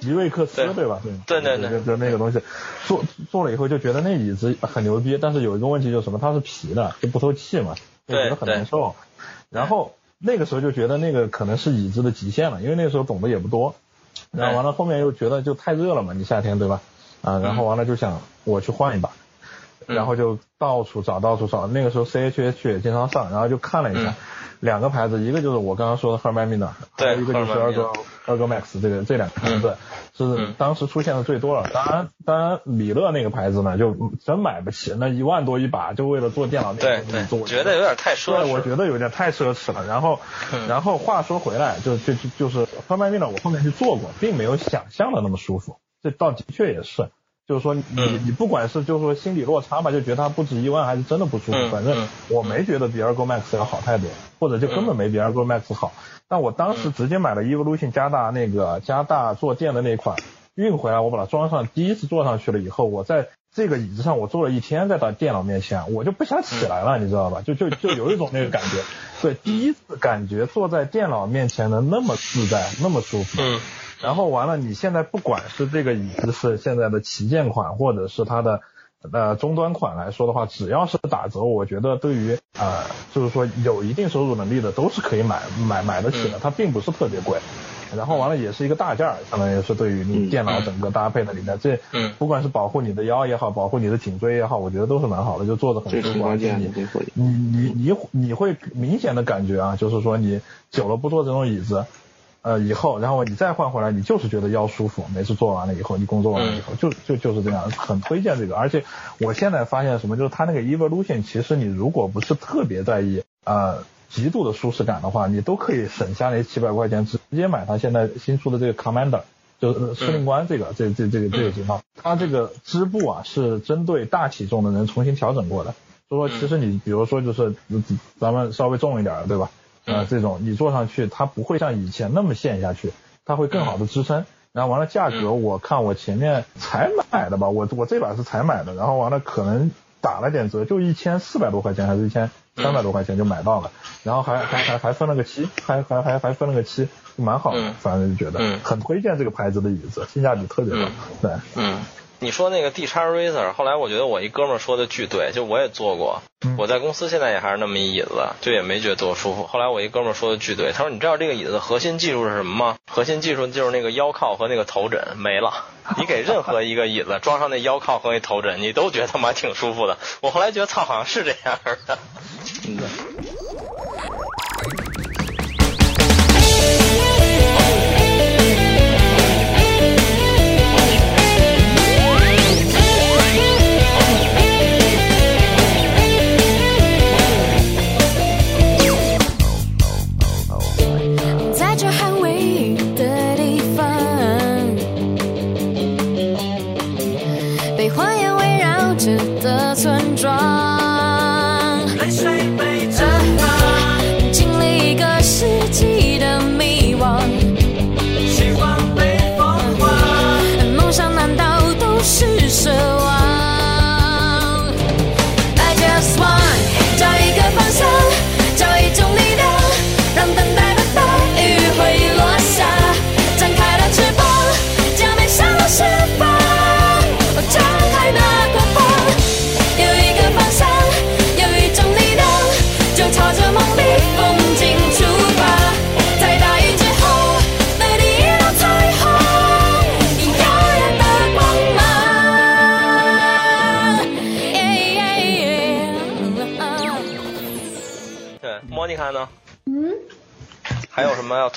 S5: 吉瑞克斯
S1: 对
S5: 对吧？
S1: 对对对
S5: 对就那个东西，做做了以后就觉得那椅子很牛逼，但是有一个问题就是什么？它是皮的，就不透气嘛，就觉得很难受。然后那个时候就觉得那个可能是椅子的极限了，因为那个时候懂得也不多。然后完了后面又觉得就太热了嘛，你夏天对吧？啊，然后完了就想我去换一把，
S1: 嗯
S5: 然后就到处找到处找，那个时候 CHH 也经常上，然后就看了一下，
S1: 嗯
S5: 两个牌子，一个就是我刚刚说的 Hermina，还
S1: 对
S5: 有一个就是 Ergo Ergo Max 这个这两个牌子是
S1: 嗯
S5: 当时出现的最多了。当然，当然米勒那个牌子呢，就真买不起，那一万多一把，就为了做电脑那
S1: 对
S5: 个做
S1: 对，觉得有点太奢侈
S5: 对，我。觉得有点太奢侈了。然后，
S1: 嗯
S5: 然后话说回来，就就就就是 Hermina 我后面去做过，并没有想象的那么舒服。这倒的确也是，就是说你、
S1: 嗯
S5: 你不管是就是说心理落差嘛，就觉得它不值一万，还是真的不舒服。
S1: 嗯
S5: 反正
S1: 嗯
S5: 我没觉得比 Ergo Max 要好太多，或者就根本没比 Ergo Max 好。但我当时直接买了 Evolution 加大那个加大坐垫的那款，运回来我把它装上，第一次坐上去了以后，我在这个椅子上我坐了一天，在到电脑面前，我就不想起来了，你知道吧？就就就有一种那个感觉，对，第一次感觉坐在电脑面前的那么自在，那么舒服。
S1: 嗯
S5: 然后完了，你现在不管是这个椅子是现在的旗舰款，或者是它的呃终端款来说的话，只要是打折，我觉得对于呃就是说有一定收入能力的都是可以买买买得起的，它并不是特别贵。然后完了也是一个大件儿，相当于是对于你电脑整个搭配的里面，这
S1: 嗯
S5: 不管是保护你的腰也好，保护你的颈椎也好，我觉得都是蛮好的，就坐着很舒服。而且你你你你你会明显的感觉啊，就是说你久了不坐这种椅子，呃，以后然后你再换回来，你就是觉得腰舒服。每次做完了以后，你工作完了以后，就就就是这样，很推荐这个。而且我现在发现什么，就是它那个 Evolution，其实你如果不是特别在意呃极度的舒适感的话，你都可以省下那七百块钱，直接买它现在新出的这个 Commander。就是呃司令官这个、这这这个这个型号，它这个织布啊是针对大体重的人重新调整过的。所以说其实你比如说就是嗯咱们稍微重一点儿，对吧？呃，这种你坐上去，它不会像以前那么陷下去，它会更好的支撑。然后完了，价格我看我前面才买的吧，我我这把是才买的，然后完了可能打了点折，就一千四百多块钱还是一千三百多块钱就买到了，然后还还还还分了个期，还还还还分了个期，蛮好的
S1: 嗯，
S5: 反正就觉得
S1: 嗯。
S5: 很推荐这个牌子的椅子，性价比特别高
S1: 嗯。
S5: 对，
S1: 嗯，你说那个 D 叉 Razer，后来我觉得我一哥们儿说的巨对，就我也坐过，
S5: 嗯
S1: 我在公司现在也还是那么一椅子，就也没觉得多舒服。后来我一哥们儿说的巨对，他说你知道这个椅子的核心技术是什么吗？核心技术就是那个腰靠和那个头枕没了。(laughs) 你给任何一个椅子装上那腰靠和那头枕，你都觉得他妈挺舒服的。我后来觉得操，好像是这样的。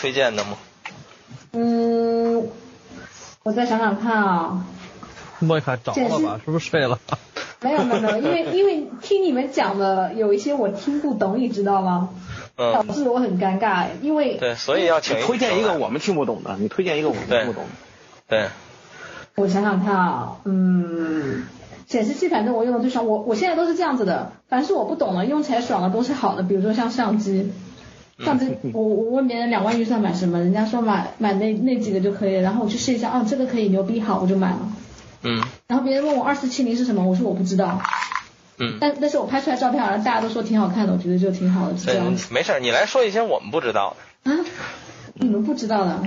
S1: 推荐的吗？
S3: 嗯，我再想想看啊，
S4: 莫妮卡着了吧？是不是睡了？
S3: 没有没有没有，(laughs) 因为因为听你们讲的有一些我听不懂，你知道吗？导
S1: 嗯，
S3: 致我很尴尬，因为
S1: 对，所以要请
S6: 推荐一个
S1: 我。
S6: 我们听不懂的，你推荐一个我们听不懂的。
S1: 对，
S3: 我想想看啊，嗯，显示器反正我用的最爽，我我现在都是这样子的，凡是我不懂的，用起来爽的都是好的，比如说像相机，相机 (laughs) 我我问别人两万预算买什么，人家说买买那那几个就可以了，然后我去试一下，哦这个可以牛逼好，我就买了。
S1: 嗯
S3: 然后别人问我二四七零是什么，我说我不知道，
S1: 嗯，
S3: 但但是我拍出来照片好像大家都说挺好看的，我觉得就挺好的，是这
S1: 对
S3: 样子，
S1: 没事儿，你来说一些我们不知道的。
S3: 啊，你们不知道的，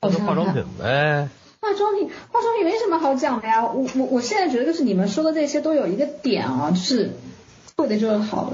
S3: 我想想看
S4: 化妆品呗。
S3: 化妆品，化妆品没什么好讲的呀。我我我现在觉得就是你们说的这些都有一个点啊，就是贵的就是好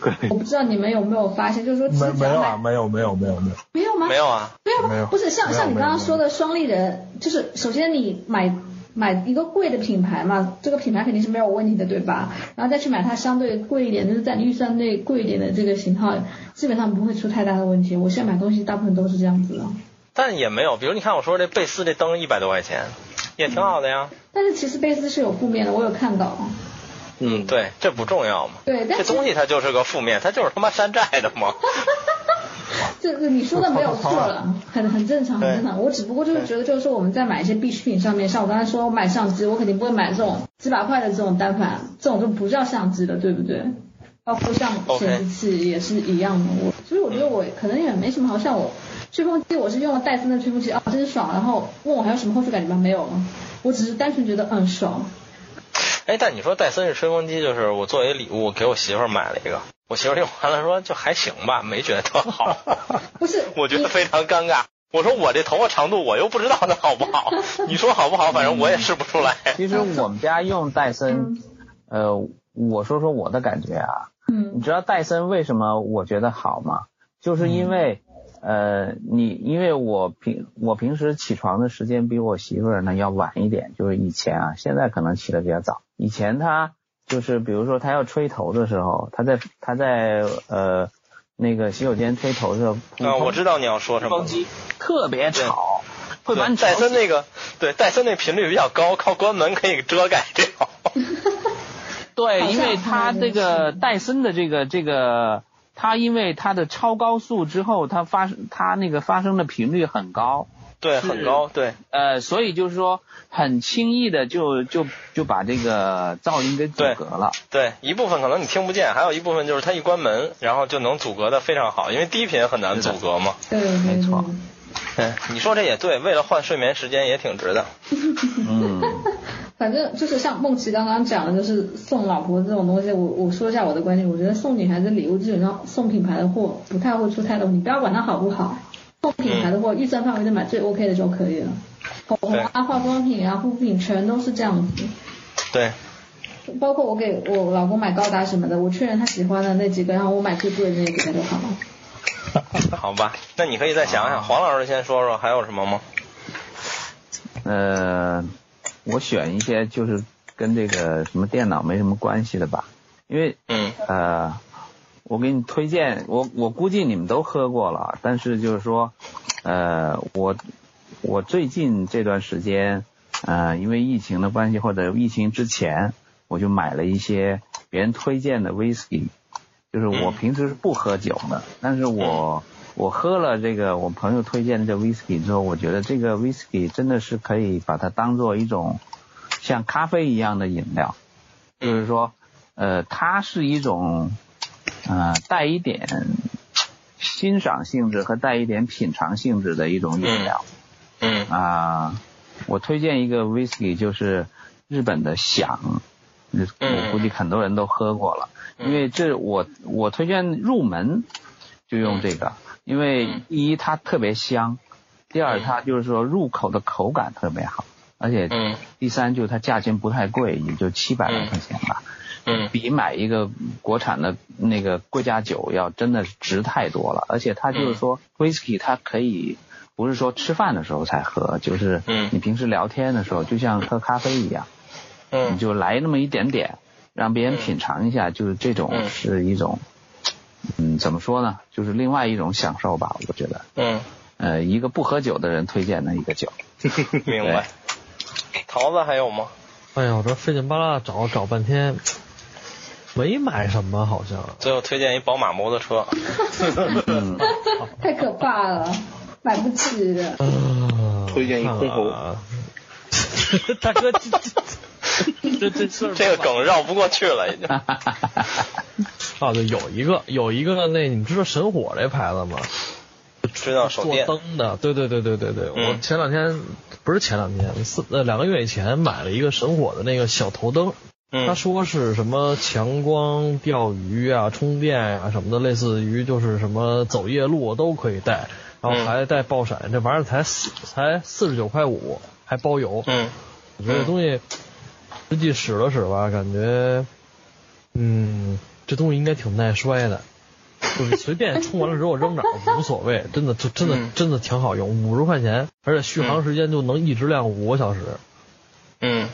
S3: 的。我不知道你们有没有发现，就是说其实
S5: 没没有啊，没有没有没有没有，
S3: 没有吗？
S1: 没有啊，
S3: 没有吗？
S5: 没有
S3: 不是像像你刚刚说的双立人，就是首先你买买一个贵的品牌嘛，这个品牌肯定是没有问题的，对吧？然后再去买它相对贵一点，就是在你预算内贵一点的这个型号，基本上不会出太大的问题。我现在买东西大部分都是这样子的。
S1: 但也没有，比如你看我说这贝斯这灯一百多块钱，也挺好的呀。
S3: 但是其实贝斯是有负面的，我有看到。
S1: 嗯，对，这不重要嘛。
S3: 对，但
S1: 这东西它就是个负面，它就是他妈山寨的嘛。(laughs)
S3: 这个你说的没有错了，(laughs) 很很正常，很正常。我只不过就是觉得，就是说我们在买一些必需品上面，像我刚才说，我买相机，我肯定不会买这种几百块的这种单反，这种就不叫相机了，对不对？包括像显示器也是一样的。我所以我觉得我可能也没什么好，像我吹风机我是用了戴森的吹风机啊，真爽。然后问我还有什么后续感觉吗？没有了，我只是单纯觉得嗯爽。
S1: 哎，但你说戴森是吹风机，就是我作为礼物给我媳妇儿买了一个，我媳妇儿用完了说就还行吧，没觉得特好，(laughs)
S3: 不是，
S1: 我觉得非常尴尬。我说我这头发长度我又不知道它好不好，(laughs) 你说好不好，反正我也试不出来。
S2: 其实我们家用戴森，呃，我说说我的感觉啊，
S3: 嗯
S2: 你知道戴森为什么我觉得好吗？就是因为，呃，你因为我平我平时起床的时间比我媳妇儿呢要晚一点，就是以前啊，现在可能起的比较早。以前他就是比如说他要吹头的时候，他在他在呃那个洗手间吹头的时候，
S1: 啊，我知道你要说什么
S2: 风。机特别吵，会把你吵
S1: 戴森那个，对，戴森那频率比较高，靠关门可以遮盖掉。(laughs)
S2: 对，因为它这个戴森的这个这个，它因为它的超高速之后，它发生它那个发生的频率很高，
S1: 对，很高，对，
S2: 呃，所以就是说很轻易的就就就把这个噪音给阻隔了。
S1: 对，一部分可能你听不见，还有一部分就是它一关门，然后就能阻隔的非常好，因为低频很难阻隔嘛。
S3: 对对对
S2: 没错
S1: 嗯，你说这也对，为了换睡眠时间也挺值的。(laughs)
S2: 嗯，
S3: 反正就是像梦琪刚刚讲的，就是送老婆这种东西，我我说一下我的观点，我觉得送女孩子礼物基本上送品牌的货不太会出太多问题，不要管它好不好，送品牌的货，预算范围内买最 OK 的就可以了。口红啊、化妆品啊、护肤品全都是这样子。
S1: 对，
S3: 包括我给我老公买高达什么的，我确认他喜欢的那几个，然后我买最贵的那个给他就好了。(laughs)
S1: 好吧，那你可以再想想，黄老师先说说还有什么吗？
S2: 呃，我选一些就是跟这个什么电脑没什么关系的吧，因为
S1: 嗯
S2: 呃，我给你推荐，我我估计你们都喝过了，但是就是说，呃，我我最近这段时间，呃，因为疫情的关系或者疫情之前，我就买了一些别人推荐的 whisky，就是我
S1: 嗯。
S2: 平时是不喝酒的，但是我我喝了这个我朋友推荐的这 whisky 之后，我觉得这个 whisky 真的是可以把它当做一种像咖啡一样的饮料，就是说，呃，它是一种呃带一点欣赏性质和带一点品尝性质的一种饮料
S1: 嗯
S2: 啊、我推荐一个 whisky 就是日本的响，
S1: 嗯
S2: 我估计很多人都喝过了，因为这我我推荐入门就用这个，因为一它特别香，第二
S1: 嗯
S2: 它就是说入口的口感特别好，而且
S1: 嗯
S2: 第三就是它价钱不太贵，也就七百来块钱吧，
S1: 嗯
S2: 比买一个国产的那个贵价酒要真的是值太多了，而且它就是说
S1: 嗯
S2: whisky 它可以不是说吃饭的时候才喝，就是
S1: 嗯
S2: 你平时聊天的时候就像喝咖啡一样，你
S1: 嗯
S2: 就来那么一点点，让别人品尝一下，就是这种
S1: 嗯
S2: 是一种，嗯，怎么说呢？就是另外一种享受吧，我觉得。
S1: 嗯，
S2: 呃，一个不喝酒的人推荐的一个酒。(laughs)
S1: 明白。桃子还有吗？
S4: 哎呀，我这费劲巴拉找找半天，没买什么好像。
S1: 最后推荐一宝马摩托车。
S2: 嗯，
S3: 太可怕了，买不起的。
S4: 呃
S6: 推荐一空投
S4: 啊 (laughs) 大哥，这这这这
S1: 个梗绕不过去了，已经。(laughs)
S4: 啊，对，有一个有一个那你知道神火这牌子吗？
S1: 知道手
S4: 做
S1: 电。
S4: 灯的，对对对对对对，
S1: 嗯
S4: 我前两天不是前两天，四呃两个月以前买了一个神火的那个小头灯，他
S1: 嗯
S4: 说是什么强光钓鱼啊、充电啊什么的，类似于就是什么走夜路都可以带，然后
S1: 嗯。
S4: 还带爆闪，这玩意儿才四才四十九块五，还包邮。
S1: 嗯。
S4: 我觉得这东西实际使了使吧，感觉，嗯，这东西应该挺耐摔的，就是随便充完了之后扔哪儿无所谓，(laughs) 真的就真的
S1: 嗯。
S4: 真的挺好用，五十块钱，而且续航时间就能一直亮五个小时。
S1: 嗯，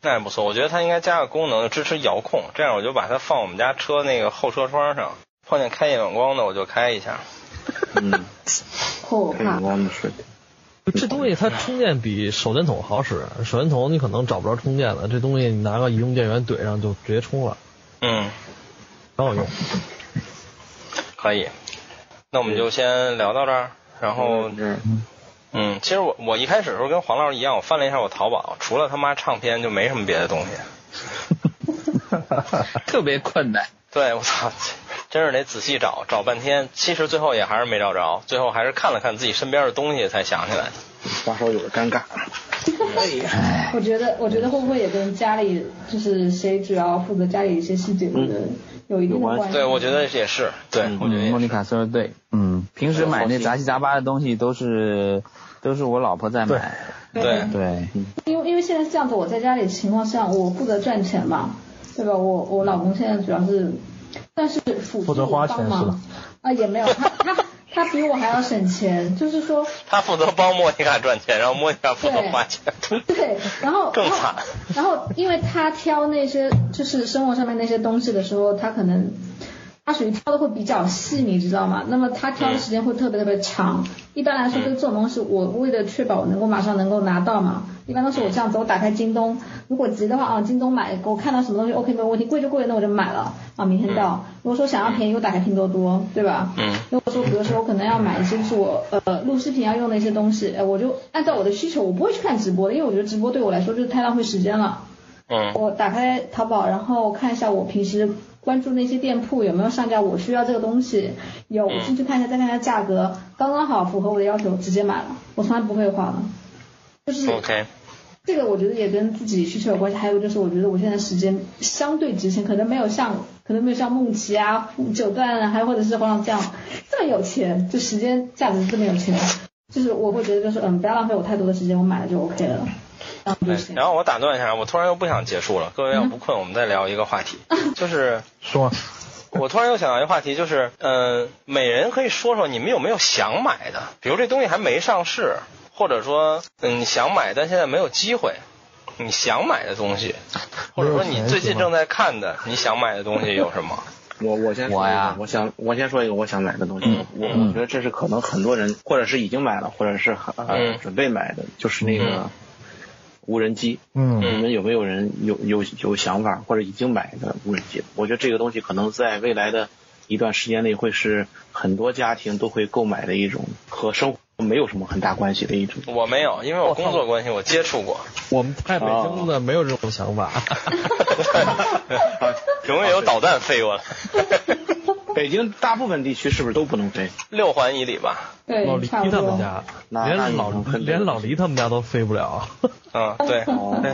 S1: 那也不错。我觉得它应该加个功能，支持遥控，这样我就把它放我们家车那个后车窗上，碰见开夜晚光的我就开一下。
S6: 嗯，(laughs) 开
S3: 可怕。
S6: 光的是。
S4: 这东西它充电比手电筒好使，手电筒你可能找不着充电了，这东西你拿个移动电源怼上就直接充了，
S1: 嗯，
S4: 很好用。
S1: 可以。那我们就先聊到这儿，然后
S6: 这
S1: 嗯，其实我我一开始的时候跟黄老师一样，我翻了一下我淘宝，除了他妈唱片就没什么别的东西。(laughs)
S2: 特别困难。
S1: 对，我操，真是得仔细找，找半天，其实最后也还是没找着，最后还是看了看自己身边的东西才想起来的。
S6: 花手有点尴尬。
S2: 哎呀，
S3: 我觉得，我觉得会不会也跟家里就是谁主要负责家里一些细节的有一定的关系？
S1: 对，我觉得也是，对，我觉得。
S2: 莫妮卡说的对，嗯，平时买那杂七杂八的东西都是都是我老婆在买，
S1: 对。
S2: 对，
S3: 因为因为现在是这样子，我在家里情况下，我负责赚钱嘛，对吧？我我老公现在主要是但是辅助
S5: 负责花
S3: 我帮忙
S5: 钱是吧？
S3: 啊，也没有，他他他比我还要省钱，就是说 (laughs)
S1: 他负责帮莫妮卡赚钱，然后莫妮卡负责花钱。
S3: 对，然后 (laughs)
S1: 更惨
S3: 然后然后因为他挑那些就是生活上面那些东西的时候，他可能他属于挑的会比较细，你知道吗？那么他挑的时间会特别特别长。一般来说，对这种东西，我为了确保我能够马上能够拿到嘛，一般都是我这样子，我打开京东，如果急的话啊，京东买，我看到什么东西 OK 没有问题，贵就贵，那我就买了啊，明天到。如果说想要便宜，我打开拼多多，对吧？
S1: 嗯
S3: 如果说比如说我可能要买一些就是我呃录视频要用的一些东西，呃，我就按照我的需求，我不会去看直播的，因为我觉得直播对我来说就是太浪费时间了。
S1: 嗯
S3: 我打开淘宝，然后看一下我平时关注那些店铺有没有上架我需要这个东西，有我进去看一下，再看一下价格，刚刚好符合我的要求，直接买了，我从来不会花的。就是
S1: ，OK，
S3: 这个我觉得也跟自己需求有关系，还有就是我觉得我现在时间相对值钱，可能没有像可能没有像梦琪啊、九段啊，还有或者是黄老这样这么有钱，就时间价值这么有钱，就是我会觉得就是嗯，不要浪费我太多的时间，我买了就 OK 了，然后就
S1: 对。然后我打断一下，我突然又不想结束了。各位要不困，我们再聊一个话题，(laughs) 就是 (laughs)
S5: 说
S1: 我突然又想到一个话题，就是嗯、呃每人可以说说你们有没有想买的，比如这东西还没上市，或者说嗯你想买但现在没有机会，你想买的东西，或者说你最近正在看的你想买的东西有什么？(laughs)
S6: 我我先说
S2: 我呀
S6: 我想我先说一个我想买的东西，
S1: 嗯
S6: 我我觉得这是可能很多人或者是已经买了，或者是呃、
S1: 嗯
S6: 准备买的，就是那个
S1: 嗯
S6: 无人机。
S5: 嗯
S6: 你们有没有人有有有想法或者已经买的无人机？我觉得这个东西可能在未来的一段时间内会是很多家庭都会购买的一种和生活没有什么很大关系的一种。
S1: 我没有，因为我工作关系我接触过，
S4: 我们在北京的没有这种想法。(laughs)
S1: 永远有导弹飞过来，(laughs)
S6: 北京大部分地区是不是都不能飞？
S1: 六环以里吧。
S4: 老
S3: 对，
S4: 黎
S3: 差不多。
S4: 他们家，连老连老黎他们家都飞不了。
S1: 嗯，对，(laughs)
S6: 哦
S1: 对，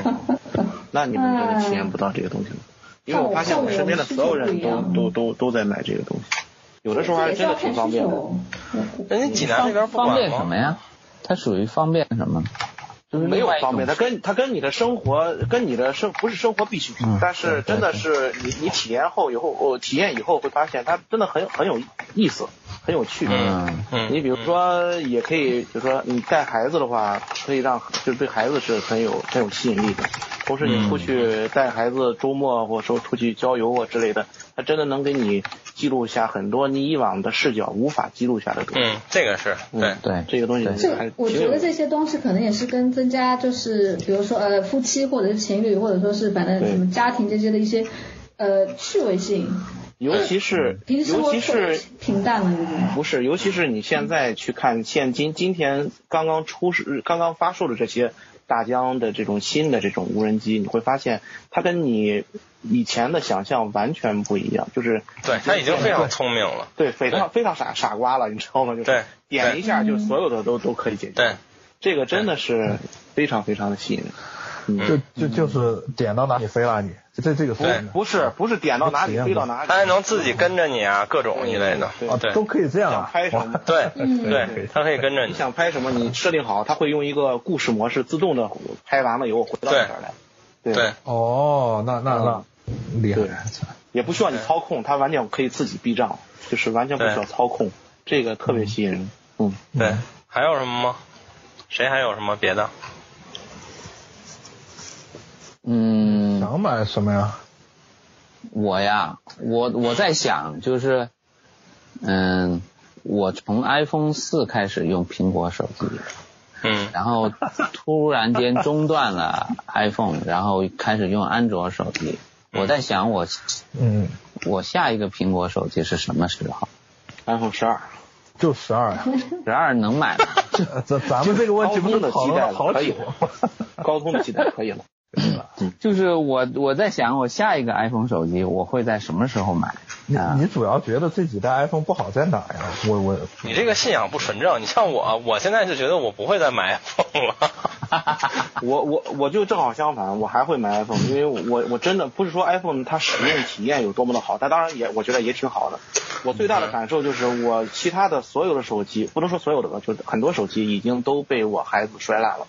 S6: 那你们真的体验不到这个东西了，因为我发现我身边的所有人都都都都在买这个东西，有的时候还真的挺方便的。
S1: 人家济南那边不
S2: 方？便什么呀？它属于方便什么？就是
S6: 没有方便，它跟它跟你的生活跟你的生不是生活必需品，
S2: 嗯
S6: 但是真的是你你体验后以后，我体验以后会发现它真的很很有意思，很有趣。
S2: 嗯
S1: 嗯，
S6: 你比如说，也可以，就说你带孩子的话，可以让就是对孩子是很有很有吸引力的。同时，你出去带孩子周末或者说出去郊游啊之类的，它真的能给你记录下很多你以往的视角无法记录下的东西。
S1: 嗯，这个是对，
S2: 对
S6: 这个东西
S3: 我觉得这些东西可能也是跟增加，就是比如说呃夫妻或者是情侣，或者说是反正什么家庭这些的一些呃趣味性，
S6: 尤其是尤其是
S3: 平淡了。
S6: 不是，尤其是你现在去看现今今天刚刚出世、刚刚发售的这些大疆的这种新的这种无人机，你会发现它跟你以前的想象完全不一样，就是
S1: 对它已经非常聪明了。
S6: 对非常非常傻傻瓜了，你知道吗？就是
S1: 对
S6: 点一下就所有的都都可以解决。
S1: 对，
S6: 这个真的是非常非常的吸引人。
S5: 就就就是点到哪里飞哪里，就这这个
S1: 对
S6: 不是不是点到哪里飞到哪里，
S1: 他还能自己跟着你啊，各种一类的。
S6: 对
S5: 啊
S1: 对
S5: 都可以这样。
S6: 拍什么？
S1: 对
S3: 嗯
S1: 对，他可以跟着
S6: 你
S1: 你。
S6: 想拍什么，你设定好，它会用一个故事模式自动的拍完了以后回到
S1: 对
S6: 这边来。对
S1: 对，
S5: 哦，那那那厉害
S6: 对，也不需要你操控，它完全可以自己避障，就是完全不需要操控，这个特别吸引人。嗯，
S1: 对，还有什么吗？谁还有什么别的？
S2: 嗯，
S5: 想买什么呀？
S2: 我呀，我我在想，就是，嗯，我从 iPhone 四开始用苹果手机，
S1: 嗯
S2: 然后突然间中断了 iPhone，然后开始用安卓手机。我在想我，
S5: 嗯，
S2: 我下一个苹果手机是什么时候
S6: ？iPhone 十二，
S5: 就十二呀。(laughs)
S2: 十二能买吗？(laughs)
S5: 呃咱咱们这个问题不是讨论了好久
S6: 可以 (laughs) 高通的基带可以了。
S2: 就是我我在想，我下一个 iPhone 手机我会在什么时候买？
S5: 你
S2: 啊
S5: 你主要觉得这几代 iPhone 不好在哪呀？我我
S1: 你这个信仰不纯正。你像我，我现在就觉得我不会再买 iPhone 了。(laughs)
S6: 我我我就正好相反，我还会买 iPhone，因为我我真的不是说 iPhone 它使用体验有多么的好，它当然也我觉得也挺好的。我最大的感受就是我其他的所有的手机，不能说所有的吧，就是很多手机已经都被我孩子摔烂了，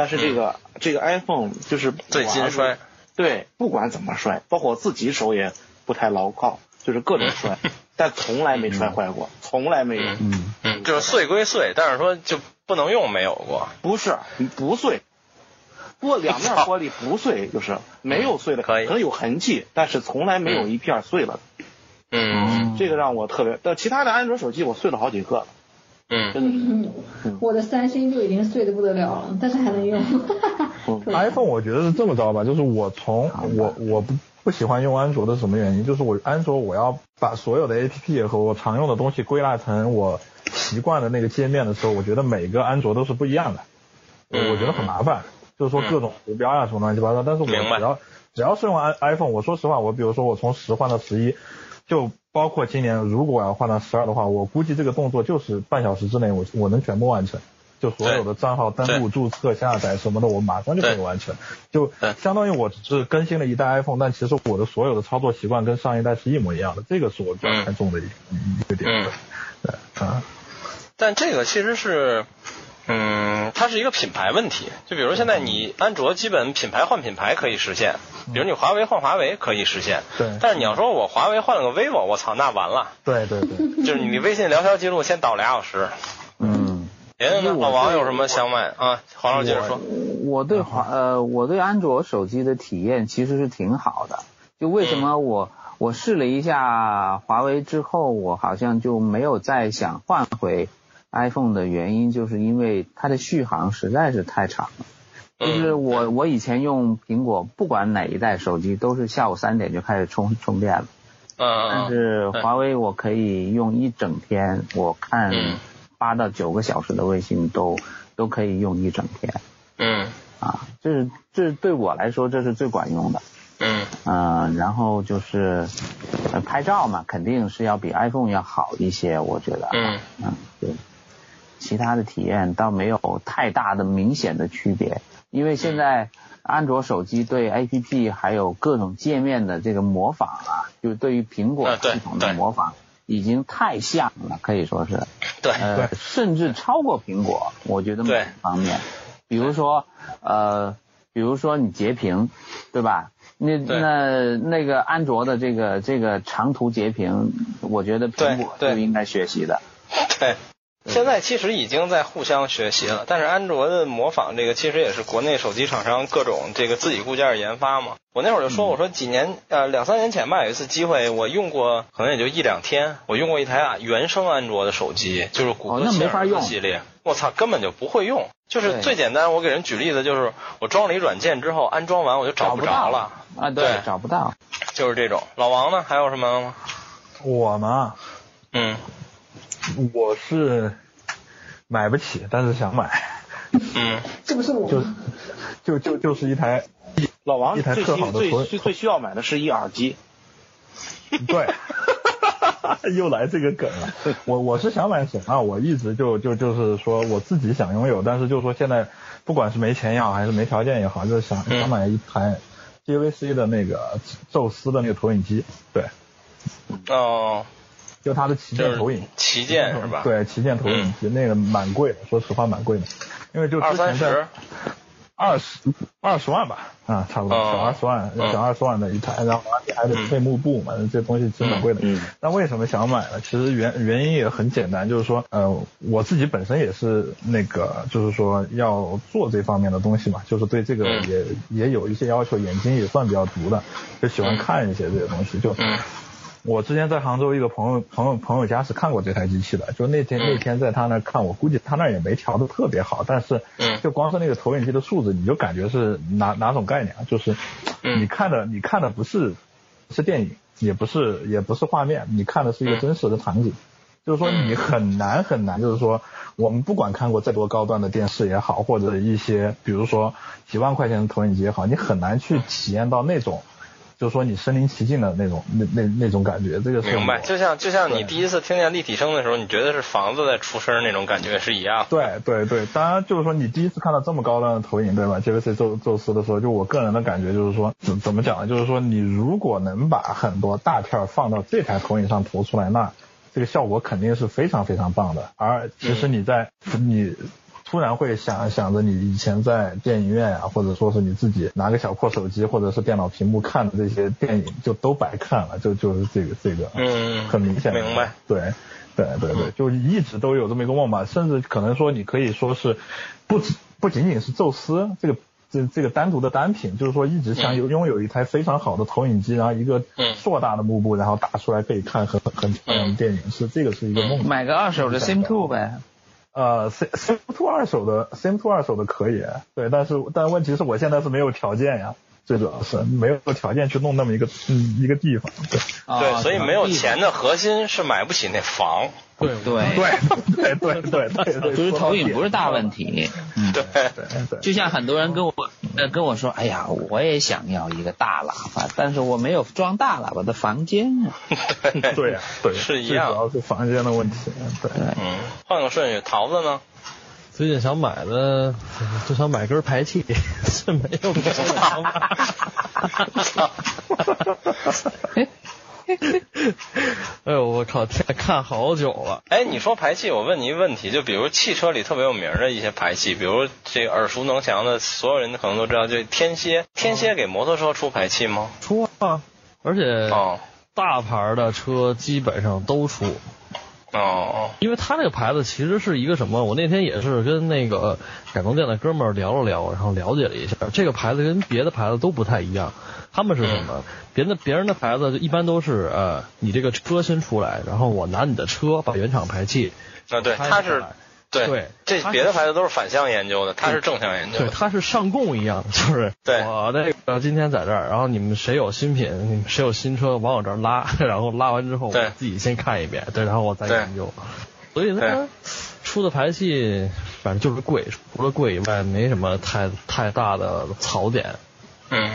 S6: 但是这个、这个 iPhone 就是
S1: 最
S6: 我儿子
S1: 金摔。
S6: 对，不管怎么摔，包括我自己手也不太牢靠，就是各种摔，(laughs) 但从来没摔坏过，从来没有。
S2: 嗯，
S1: 嗯，就是碎归碎，但是说就不能用没有过。
S6: 不是不碎，玻两面玻璃不碎，就是没有碎的，
S1: 可以。
S6: 可能有痕迹，但是从来没有一片碎了。
S1: 嗯。
S6: 这个让我特别，但其他的安卓手机我碎了好几个了，
S1: 嗯
S6: 真的是。
S3: 嗯，我的三星就已经碎的不得了了，但是还能用。(laughs) 特别
S5: iPhone 我觉得是这么着吧，就是我从我我不不喜欢用安卓的是什么原因？就是我安卓我要把所有的 APP 和我常用的东西归纳成我习惯的那个界面的时候，我觉得每个安卓都是不一样的，
S1: 嗯
S5: 我觉得很麻烦。就是说各种图标呀、什么乱七八糟，但是我只要只要是用 i iPhone，我说实话，我比如说我从十换到十一，就包括今年如果我要换到十二的话，我估计这个动作就是半小时之内我我能全部完成。就所有的账号登录、注册、下载什么的，我马上就可以完成。就相当于我只是更新了一代 iPhone，但其实我的所有的操作习惯跟上一代是一模一样的。这个是我比较看重的一个、一个点。
S1: 嗯
S5: 对啊，
S1: 但这个其实是，嗯，它是一个品牌问题。就比如现在你安卓基本品牌换品牌可以实现，比如你华为换华为可以实现。
S5: 对
S1: 但是你要说我华为换了个 vivo，我操，那完了。
S5: 对对对，
S1: 就是你微信聊天记录先导俩小时。
S2: 嗯，
S1: 别的老王有什么想买啊？黄老师接着说。
S2: 我对华呃，我对安卓手机的体验其实是挺好的。就为什么我我试了一下华为之后，我好像就没有再想换回 iPhone 的原因，就是因为它的续航实在是太长了。就是我我以前用苹果，不管哪一代手机，都是下午三点就开始充充电了。但
S1: 嗯
S2: 是华为我可以用一整天，我看
S1: 嗯
S2: 八到九个小时的微信都都可以用一整天
S1: 嗯
S2: 啊，这是这是对我来说这是最管用的。
S1: 嗯
S2: 嗯、然后就是呃拍照嘛，肯定是要比 iPhone 要好一些，我觉得。
S1: 嗯
S2: 嗯，对。其他的体验倒没有太大的明显的区别，因为现在安卓手机对 APP 还有各种界面的这个模仿啊，就对于苹果系统的模仿已经太像了，可以说是。
S1: 对
S2: 呃，甚至超过苹果，我觉得某方面，比如说呃，比如说你截屏，对吧？那那那个安卓的这个这个长途截屏，我觉得苹果就应该学习的。
S1: 对。现在其实已经在互相学习了，但是安卓的模仿这个其实也是国内手机厂商各种这个自己固件研发嘛。我那会儿就说，我说几年呃两三年前吧，有一次机会，我用过可能也就一两天，我用过一台啊原生安卓的手机，就是谷
S2: 哦
S1: 歌希尔德
S2: 那没法用。
S1: 系列，我操根本就不会用。就是最简单，我给人举例子就是，我装了一软件之后，安装完我就找不着了，
S2: 啊，
S1: 对
S2: 找不到。
S1: 就是这种。老王呢，还有什么吗？
S5: 我嘛，
S1: 嗯
S5: 我是买不起，但是想买，
S1: 嗯
S3: 这不是我
S5: 就？就就就是一台
S6: 老王
S5: 一台特
S6: 最
S5: 好的投
S6: 最最最需要买的是一耳机，
S5: 对，(laughs) 又来这个梗了。我我是想买什么？我一直就就就是说我自己想拥有，但是就说现在不管是没钱也好，还是没条件也好，就是想
S1: 嗯
S5: 想买一台 JVC 的那个宙斯的那个投影机，对，
S1: 哦，
S5: 就它的旗舰投影。
S1: 旗舰是吧？，
S5: 对，旗舰投影机、那个蛮贵的，说实话蛮贵的，因为就
S1: 二
S5: 之前在
S1: 三十。
S5: 二十二十万吧，啊，差不多
S1: 哦
S5: 小二十万，
S1: 嗯
S5: 小二十万的一台，然后而且还得配幕布嘛，这东西挺蛮贵的。
S6: 嗯
S5: 那为什么想买呢？其实原原因也很简单，就是说，呃，我自己本身也是那个，就是说要做这方面的东西嘛，就是对这个
S1: 嗯
S5: 也、也有一些要求，眼睛也算比较毒的，就喜欢看一些这些东西，就。
S1: 嗯
S5: 我之前在杭州一个朋友朋友朋友家是看过这台机器的，就那天、
S1: 嗯
S5: 那天在他那儿看，我估计他那儿也没调的特别好，但是
S1: 嗯
S5: 就光是那个投影机的数字，你就感觉是哪哪种概念啊？就是
S1: 嗯
S5: 你看的你看的不是是电影，也不是也不是画面，你看的是一个
S1: 嗯
S5: 真实的场景。就是说你很难很难，就是说我们不管看过再多高端的电视也好，或者一些比如说几万块钱的投影机也好，你很难去体验到那种，就是说你身临其境的那种那那那种感觉。这个是
S1: 明白，就像就像你第一次听见立体声的时候，你觉得是房子在出声那种感觉是一样的。
S5: 对对对，当然就是说你第一次看到这么高端的投影，对吧？杰克赛宙宙斯的时候，就我个人的感觉就是说，怎怎么讲呢？就是说你如果能把很多大片放到这台投影上投出来，那这个效果肯定是非常非常棒的。而其实你在、你。突然会想想着你以前在电影院啊，或者说是你自己拿个小破手机或者是电脑屏幕看的这些电影，就都白看了，就就是这个这个，
S1: 嗯
S5: 很明显的，
S1: 明白。
S5: 对，对对对，就一直都有这么一个梦吧，甚至可能说你可以说是不只不仅仅是宙斯这个这这个单独的单品，就是说一直想有拥有一台非常好的投影机，然后一个
S1: 嗯。
S5: 硕大的幕布，然后打出来可以看很很漂亮的电影，是这个是一个梦。
S2: 买个二手的 Sim Two 呗。
S5: 呃，Sim Sim Two 二手的 Sim Two 二手的可以，对，但是但问题是我现在是没有条件呀。最主要是没有条件去弄那么一个嗯一个地方，对
S1: 对，
S2: 啊
S1: 所以没有钱的核心是买不起那房。
S4: 对
S2: 对，
S5: 对对对对对对，
S2: 就是投影不是大问题。嗯，
S1: 对，
S5: 对对，
S2: 就像很多人跟我呃跟我说，哎呀，我也想要一个大喇叭，但是我没有装大喇叭的房间啊。(laughs)
S5: 对呀，对，
S1: 是一样
S5: 主要是房间的问题，对。
S2: 对，
S1: 嗯，换个顺序，桃子呢？
S4: 最近想买的就想买根排气，(laughs) 是没有别的想法。(laughs) (laughs) 哎呦我靠！天，看好久了。
S1: 哎，你说排气，我问你一个问题，就比如汽车里特别有名的一些排气，比如这个耳熟能详的，所有人可能都知道，就天蝎。天蝎给摩托车出排气吗？
S4: 出啊，而且
S1: 哦
S4: 大牌的车基本上都出，
S1: 哦，
S4: 因为他这个牌子其实是一个什么？我那天也是跟那个改装店的哥们儿聊了聊，然后了解了一下，这个牌子跟别的牌子都不太一样。他们是什么？别的别人的牌子就一般都是呃，你这个车先出来，然后我拿你的车把原厂排气
S1: 啊对，
S4: 开
S1: 它是对
S4: 对
S1: 这别的牌子都是反向研究的，它是正向研究
S4: 对，
S1: 的。
S4: 它是上供一样，(laughs) 就是
S1: 对
S4: 我那个今天在这儿，然后你们谁有新品，你们谁有新车往我这儿拉，(laughs) 然后拉完之后我
S1: 对
S4: 自己先看一遍，对，然后我再研究。所以
S1: 对
S4: 它出的排气反正就是贵，除了贵以外没什么太太大的槽点。
S1: 嗯，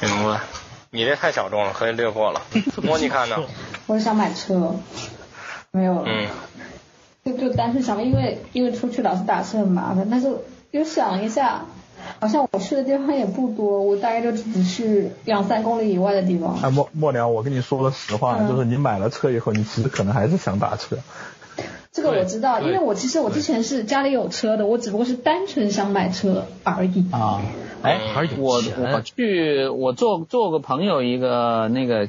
S1: 明白。你这太小众了，可以略过了。莫妮卡呢？
S3: 我想买车，没有了。
S1: 嗯
S3: 就就单纯想买，因为因为出去老是打车很麻烦，但是又想一下，好像我去的地方也不多，我大概就只去两三公里以外的地方。
S5: 哎，默默良，我跟你说个实话，
S3: 嗯
S5: 就是你买了车以后，你其实可能还是想打车。
S3: 这个我知道，因为我其实我之前是家里有车的，我只不过是单纯想买车而已。
S2: 啊，哎我我去我做做个朋友一个那个，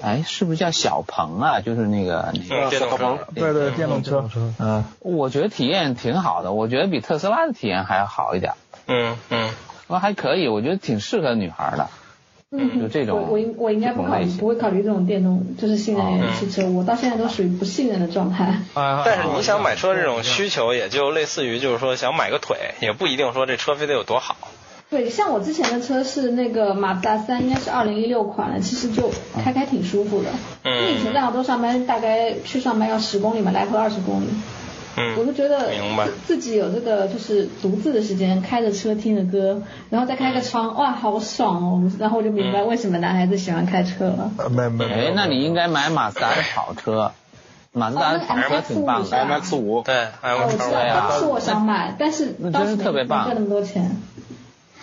S2: 哎，是不是叫小鹏啊？就是那个那个，
S1: 小鹏。
S5: 对对，电动车
S4: 电动车，
S5: 嗯，
S2: 我觉得体验挺好的，我觉得比特斯拉的体验还要好一点，
S1: 嗯嗯
S2: 我还可以，我觉得挺适合女孩的。
S3: 嗯，
S2: 就这种
S3: 我我应我应该不考不会考虑这种电动，就是新能源
S1: 嗯
S3: 汽车。我到现在都属于不信任的状态。
S4: 哎
S1: 但是你想买车这种需求，也就类似于就是说想买个腿，也不一定说这车非得有多好。
S3: 对，像我之前的车是那个马自达三，应该是二零一六款了，其实就开开挺舒服的。
S1: 嗯
S3: 因为以前在杭州上班，大概去上班要十公里嘛，来回二十公里。我就
S1: 嗯
S3: 觉得
S1: 明白。
S3: 自己有这个就是独自的时间，开着车听着歌，然后再开个窗，哇，好爽哦！然后我就明白为什么男孩子喜欢开车了。
S5: 呃没没没，，
S2: 哎那你应该买马自达的跑车，马自达的跑车挺棒的。
S6: MX 五，
S1: 对，M
S3: 知道，
S2: 对啊。
S3: 当时我想买，但是当时
S2: 真是特别棒。
S3: 没挣那么多钱。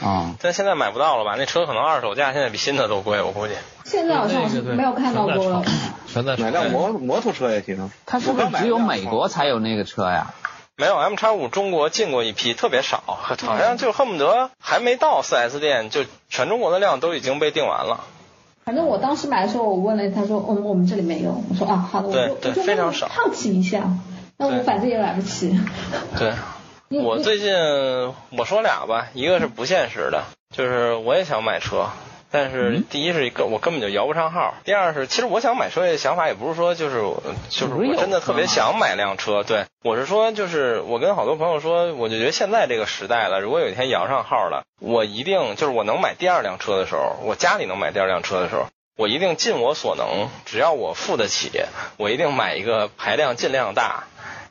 S2: 啊、
S1: 但现在买不到了吧？那车可能二手价现在比新的都贵，我估计。
S3: 现在好像没有看到过了。
S4: 全在
S6: 买辆摩摩托车也行。
S2: 它是不是只有美国才有那个车呀？
S1: 没有 M 叉五中国进过一批，特别少，好像就恨不得还没到 4S 店，就全中国的量都已经被订完了。
S3: 反正我当时买的时候，我问了，他说，我们我们这里没有。我说啊，好的，我
S1: 对
S3: 就我就
S1: 对非常少
S3: 好奇一下。那我反正也买不起。
S1: 对，(laughs) 我最近我说俩吧，一个是不现实的，就是我也想买车，但是
S2: 嗯？
S1: 第一是根我根本就摇不上号，第二是其实我想买车的想法也不是说就是就是我真的特别想买辆车，对。我是说就是我跟好多朋友说，我就觉得现在这个时代了，如果有一天摇上号了，我一定就是我能买第二辆车的时候，我家里能买第二辆车的时候。我一定尽我所能，只要我付得起，我一定买一个排量尽量大、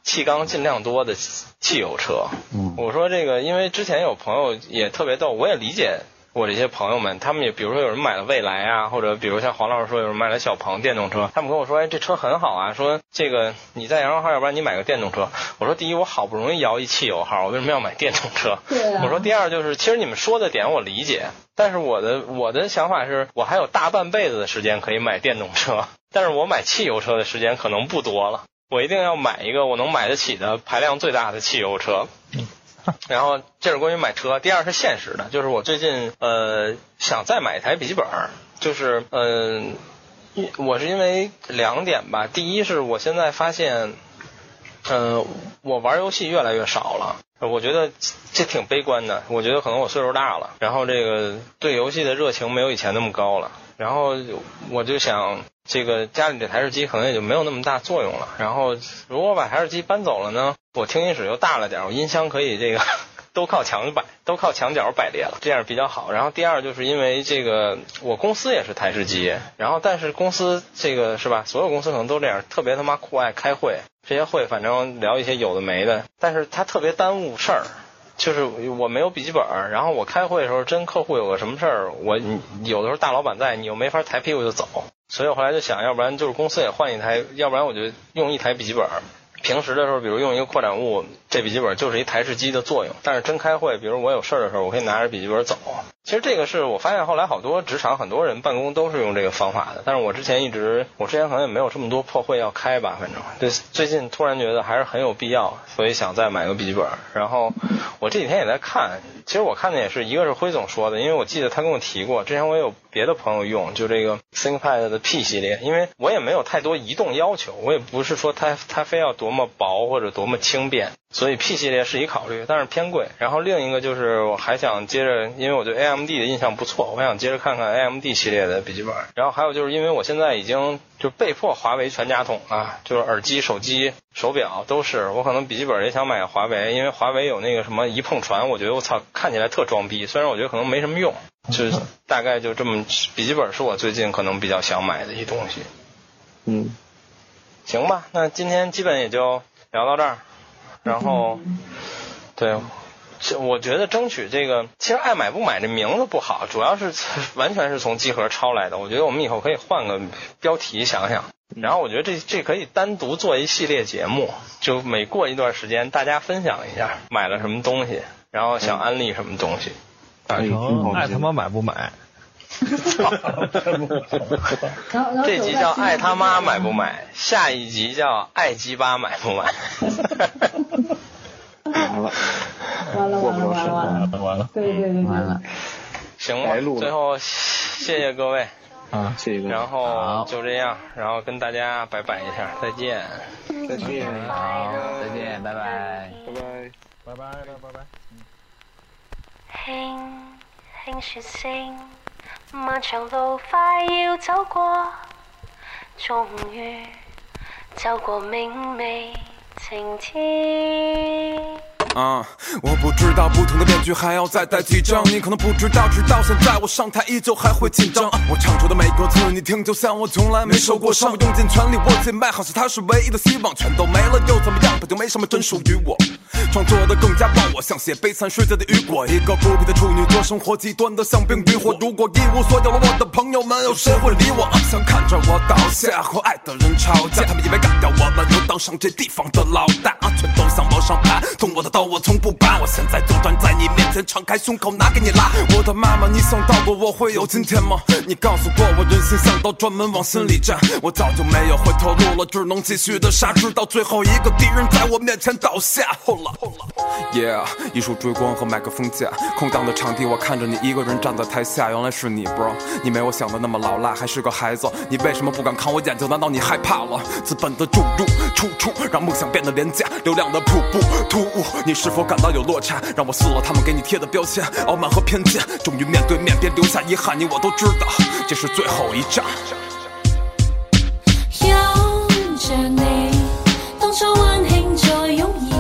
S1: 气缸尽量多的汽油车。
S2: 嗯
S1: 我说这个，因为之前有朋友也特别逗，我也理解我这些朋友们，他们也比如说有人买了蔚来啊，或者比如像黄老师说有人买了小鹏电动车，他们跟我说，哎，这车很好啊，说这个你在摇上号，要不然你买个电动车。我说第一，我好不容易摇一汽油号，我为什么要买电动车？
S3: 对啊
S1: 我说第二就是，其实你们说的点我理解，但是我的我的想法是我还有大半辈子的时间可以买电动车，但是我买汽油车的时间可能不多了。我一定要买一个我能买得起的排量最大的汽油车。(laughs) 然后这是关于买车，第二是现实的，就是我最近呃想再买一台笔记本，就是嗯、一我是因为两点吧，第一是我现在发现，呃，我玩游戏越来越少了。我觉得这挺悲观的，我觉得可能我岁数大了，然后这个对游戏的热情没有以前那么高了，然后我就想，这个家里这台式机可能也就没有那么大作用了。然后如果把台式机搬走了呢，我听音室又大了点，我音箱可以这个 (laughs) 都靠墙摆，都靠墙角摆列了，这样比较好。然后第二就是因为这个，我公司也是台式机，然后但是公司这个是吧，所有公司可能都这样，特别他妈酷爱开会，这些会反正聊一些有的没的，但是他特别耽误事儿。就是我没有笔记本儿，然后我开会的时候，真客户有个什么事儿，我有的时候大老板在，你又没法抬屁股就走，所以我后来就想，要不然就是公司也换一台，要不然我就用一台笔记本。平时的时候，比如用一个扩展物，这笔记本就是一台式机的作用。但是真开会，比如我有事儿的时候，我可以拿着笔记本走。其实这个是我发现后来好多职场很多人办公都是用这个方法的。但是我之前一直，我之前可能也没有这么多破会要开吧，反正对最近突然觉得还是很有必要，所以想再买个笔记本。然后我这几天也在看，其实我看的也是一个是辉总说的，因为我记得他跟我提过，之前我有别的朋友用，就这个 ThinkPad 的 P 系列，因为我也没有太多移动要求，我也不是说它它非要多么薄或者多么轻便，所以 P 系列是一考虑，但是偏贵。然后另一个就是我还想接着，因为我对 AMD 的印象不错，我想接着看看 AMD 系列的笔记本。然后还有就是因为我现在已经就被迫华为全家桶啊，就是耳机、手机、手表都是。我可能笔记本也想买华为，因为华为有那个什么一碰传，我觉得我操看起来特装逼，虽然我觉得可能没什么用，就是大概就这么。笔记本是我最近可能比较想买的一东西。
S6: 嗯，
S1: 行吧，那今天基本也就聊到这儿。然后，对，这我觉得争取这个，其实爱买不买这名字不好，主要是 (laughs) 完全是从集合抄来的。我觉得我们以后可以换个标题想想。然后我觉得这这可以单独做一系列节目，就每过一段时间大家分享一下买了什么东西，然后想安利什么东西。
S6: 哎
S4: 爱他妈买不买？(laughs)
S1: 这集叫爱他妈买不买，下一集叫爱鸡巴买不买。(laughs)
S6: 完了，
S3: 完了完了完了完了，
S5: 完了完了
S3: 对对对对
S2: 完了，，
S1: 行
S6: 了
S1: 最后谢谢各位，
S5: 啊！
S6: 谢谢
S1: 然后就这样，然后跟大家拜拜一下，再见。
S6: 再见，
S2: 好，再见，拜拜。
S6: 拜拜。
S5: 拜拜拜拜。
S8: 輕輕說聲，漫長路快要走過，終於走過明媚晴天。
S9: 啊、我不知道不同的面具还要再戴几张，你可能不知道，直到现在我上台依旧还会紧张。我唱出的每个字，你听就像我从来没受过伤。我用尽全力握紧麦，好像它是唯一的希望，全都没了又怎么样？本就没什么真属于我。创作的更加爆我，像写悲惨世界的雨果。一个孤僻的处女座，生活极端的像冰与火。如果一无所有了，我的朋友们，有谁会理我？想看着我倒下，和爱的人吵架，他们以为干掉我们就当上这地方的老大，全都想往上爬。动我的刀，我从不拔。我现在就站在你面前，敞开胸口拿给你拉。我的妈妈，你想到过我会有今天吗？你告诉过我，人心向刀，专门往心里扎。我早就没有回头路了，只能继续的杀，直到最后一个敌人在我面前倒下。后了后 (laughs) 了，Yeah，一束追光和麦克风架，空荡的场地，我看着你一个人站在台下，原来是你，bro。你没我想的那么老辣，还是个孩子。你为什么不敢看我眼睛？难道你害怕了？资本的注入处处，让梦想变得廉价，流量的瀑布突兀。你是否感到有落差？让我撕了他们给你贴的标签，傲慢和偏见。终于面对面，别留下遗憾。你我都知道，这是最后一站。
S8: 有着你。当初温馨再拥有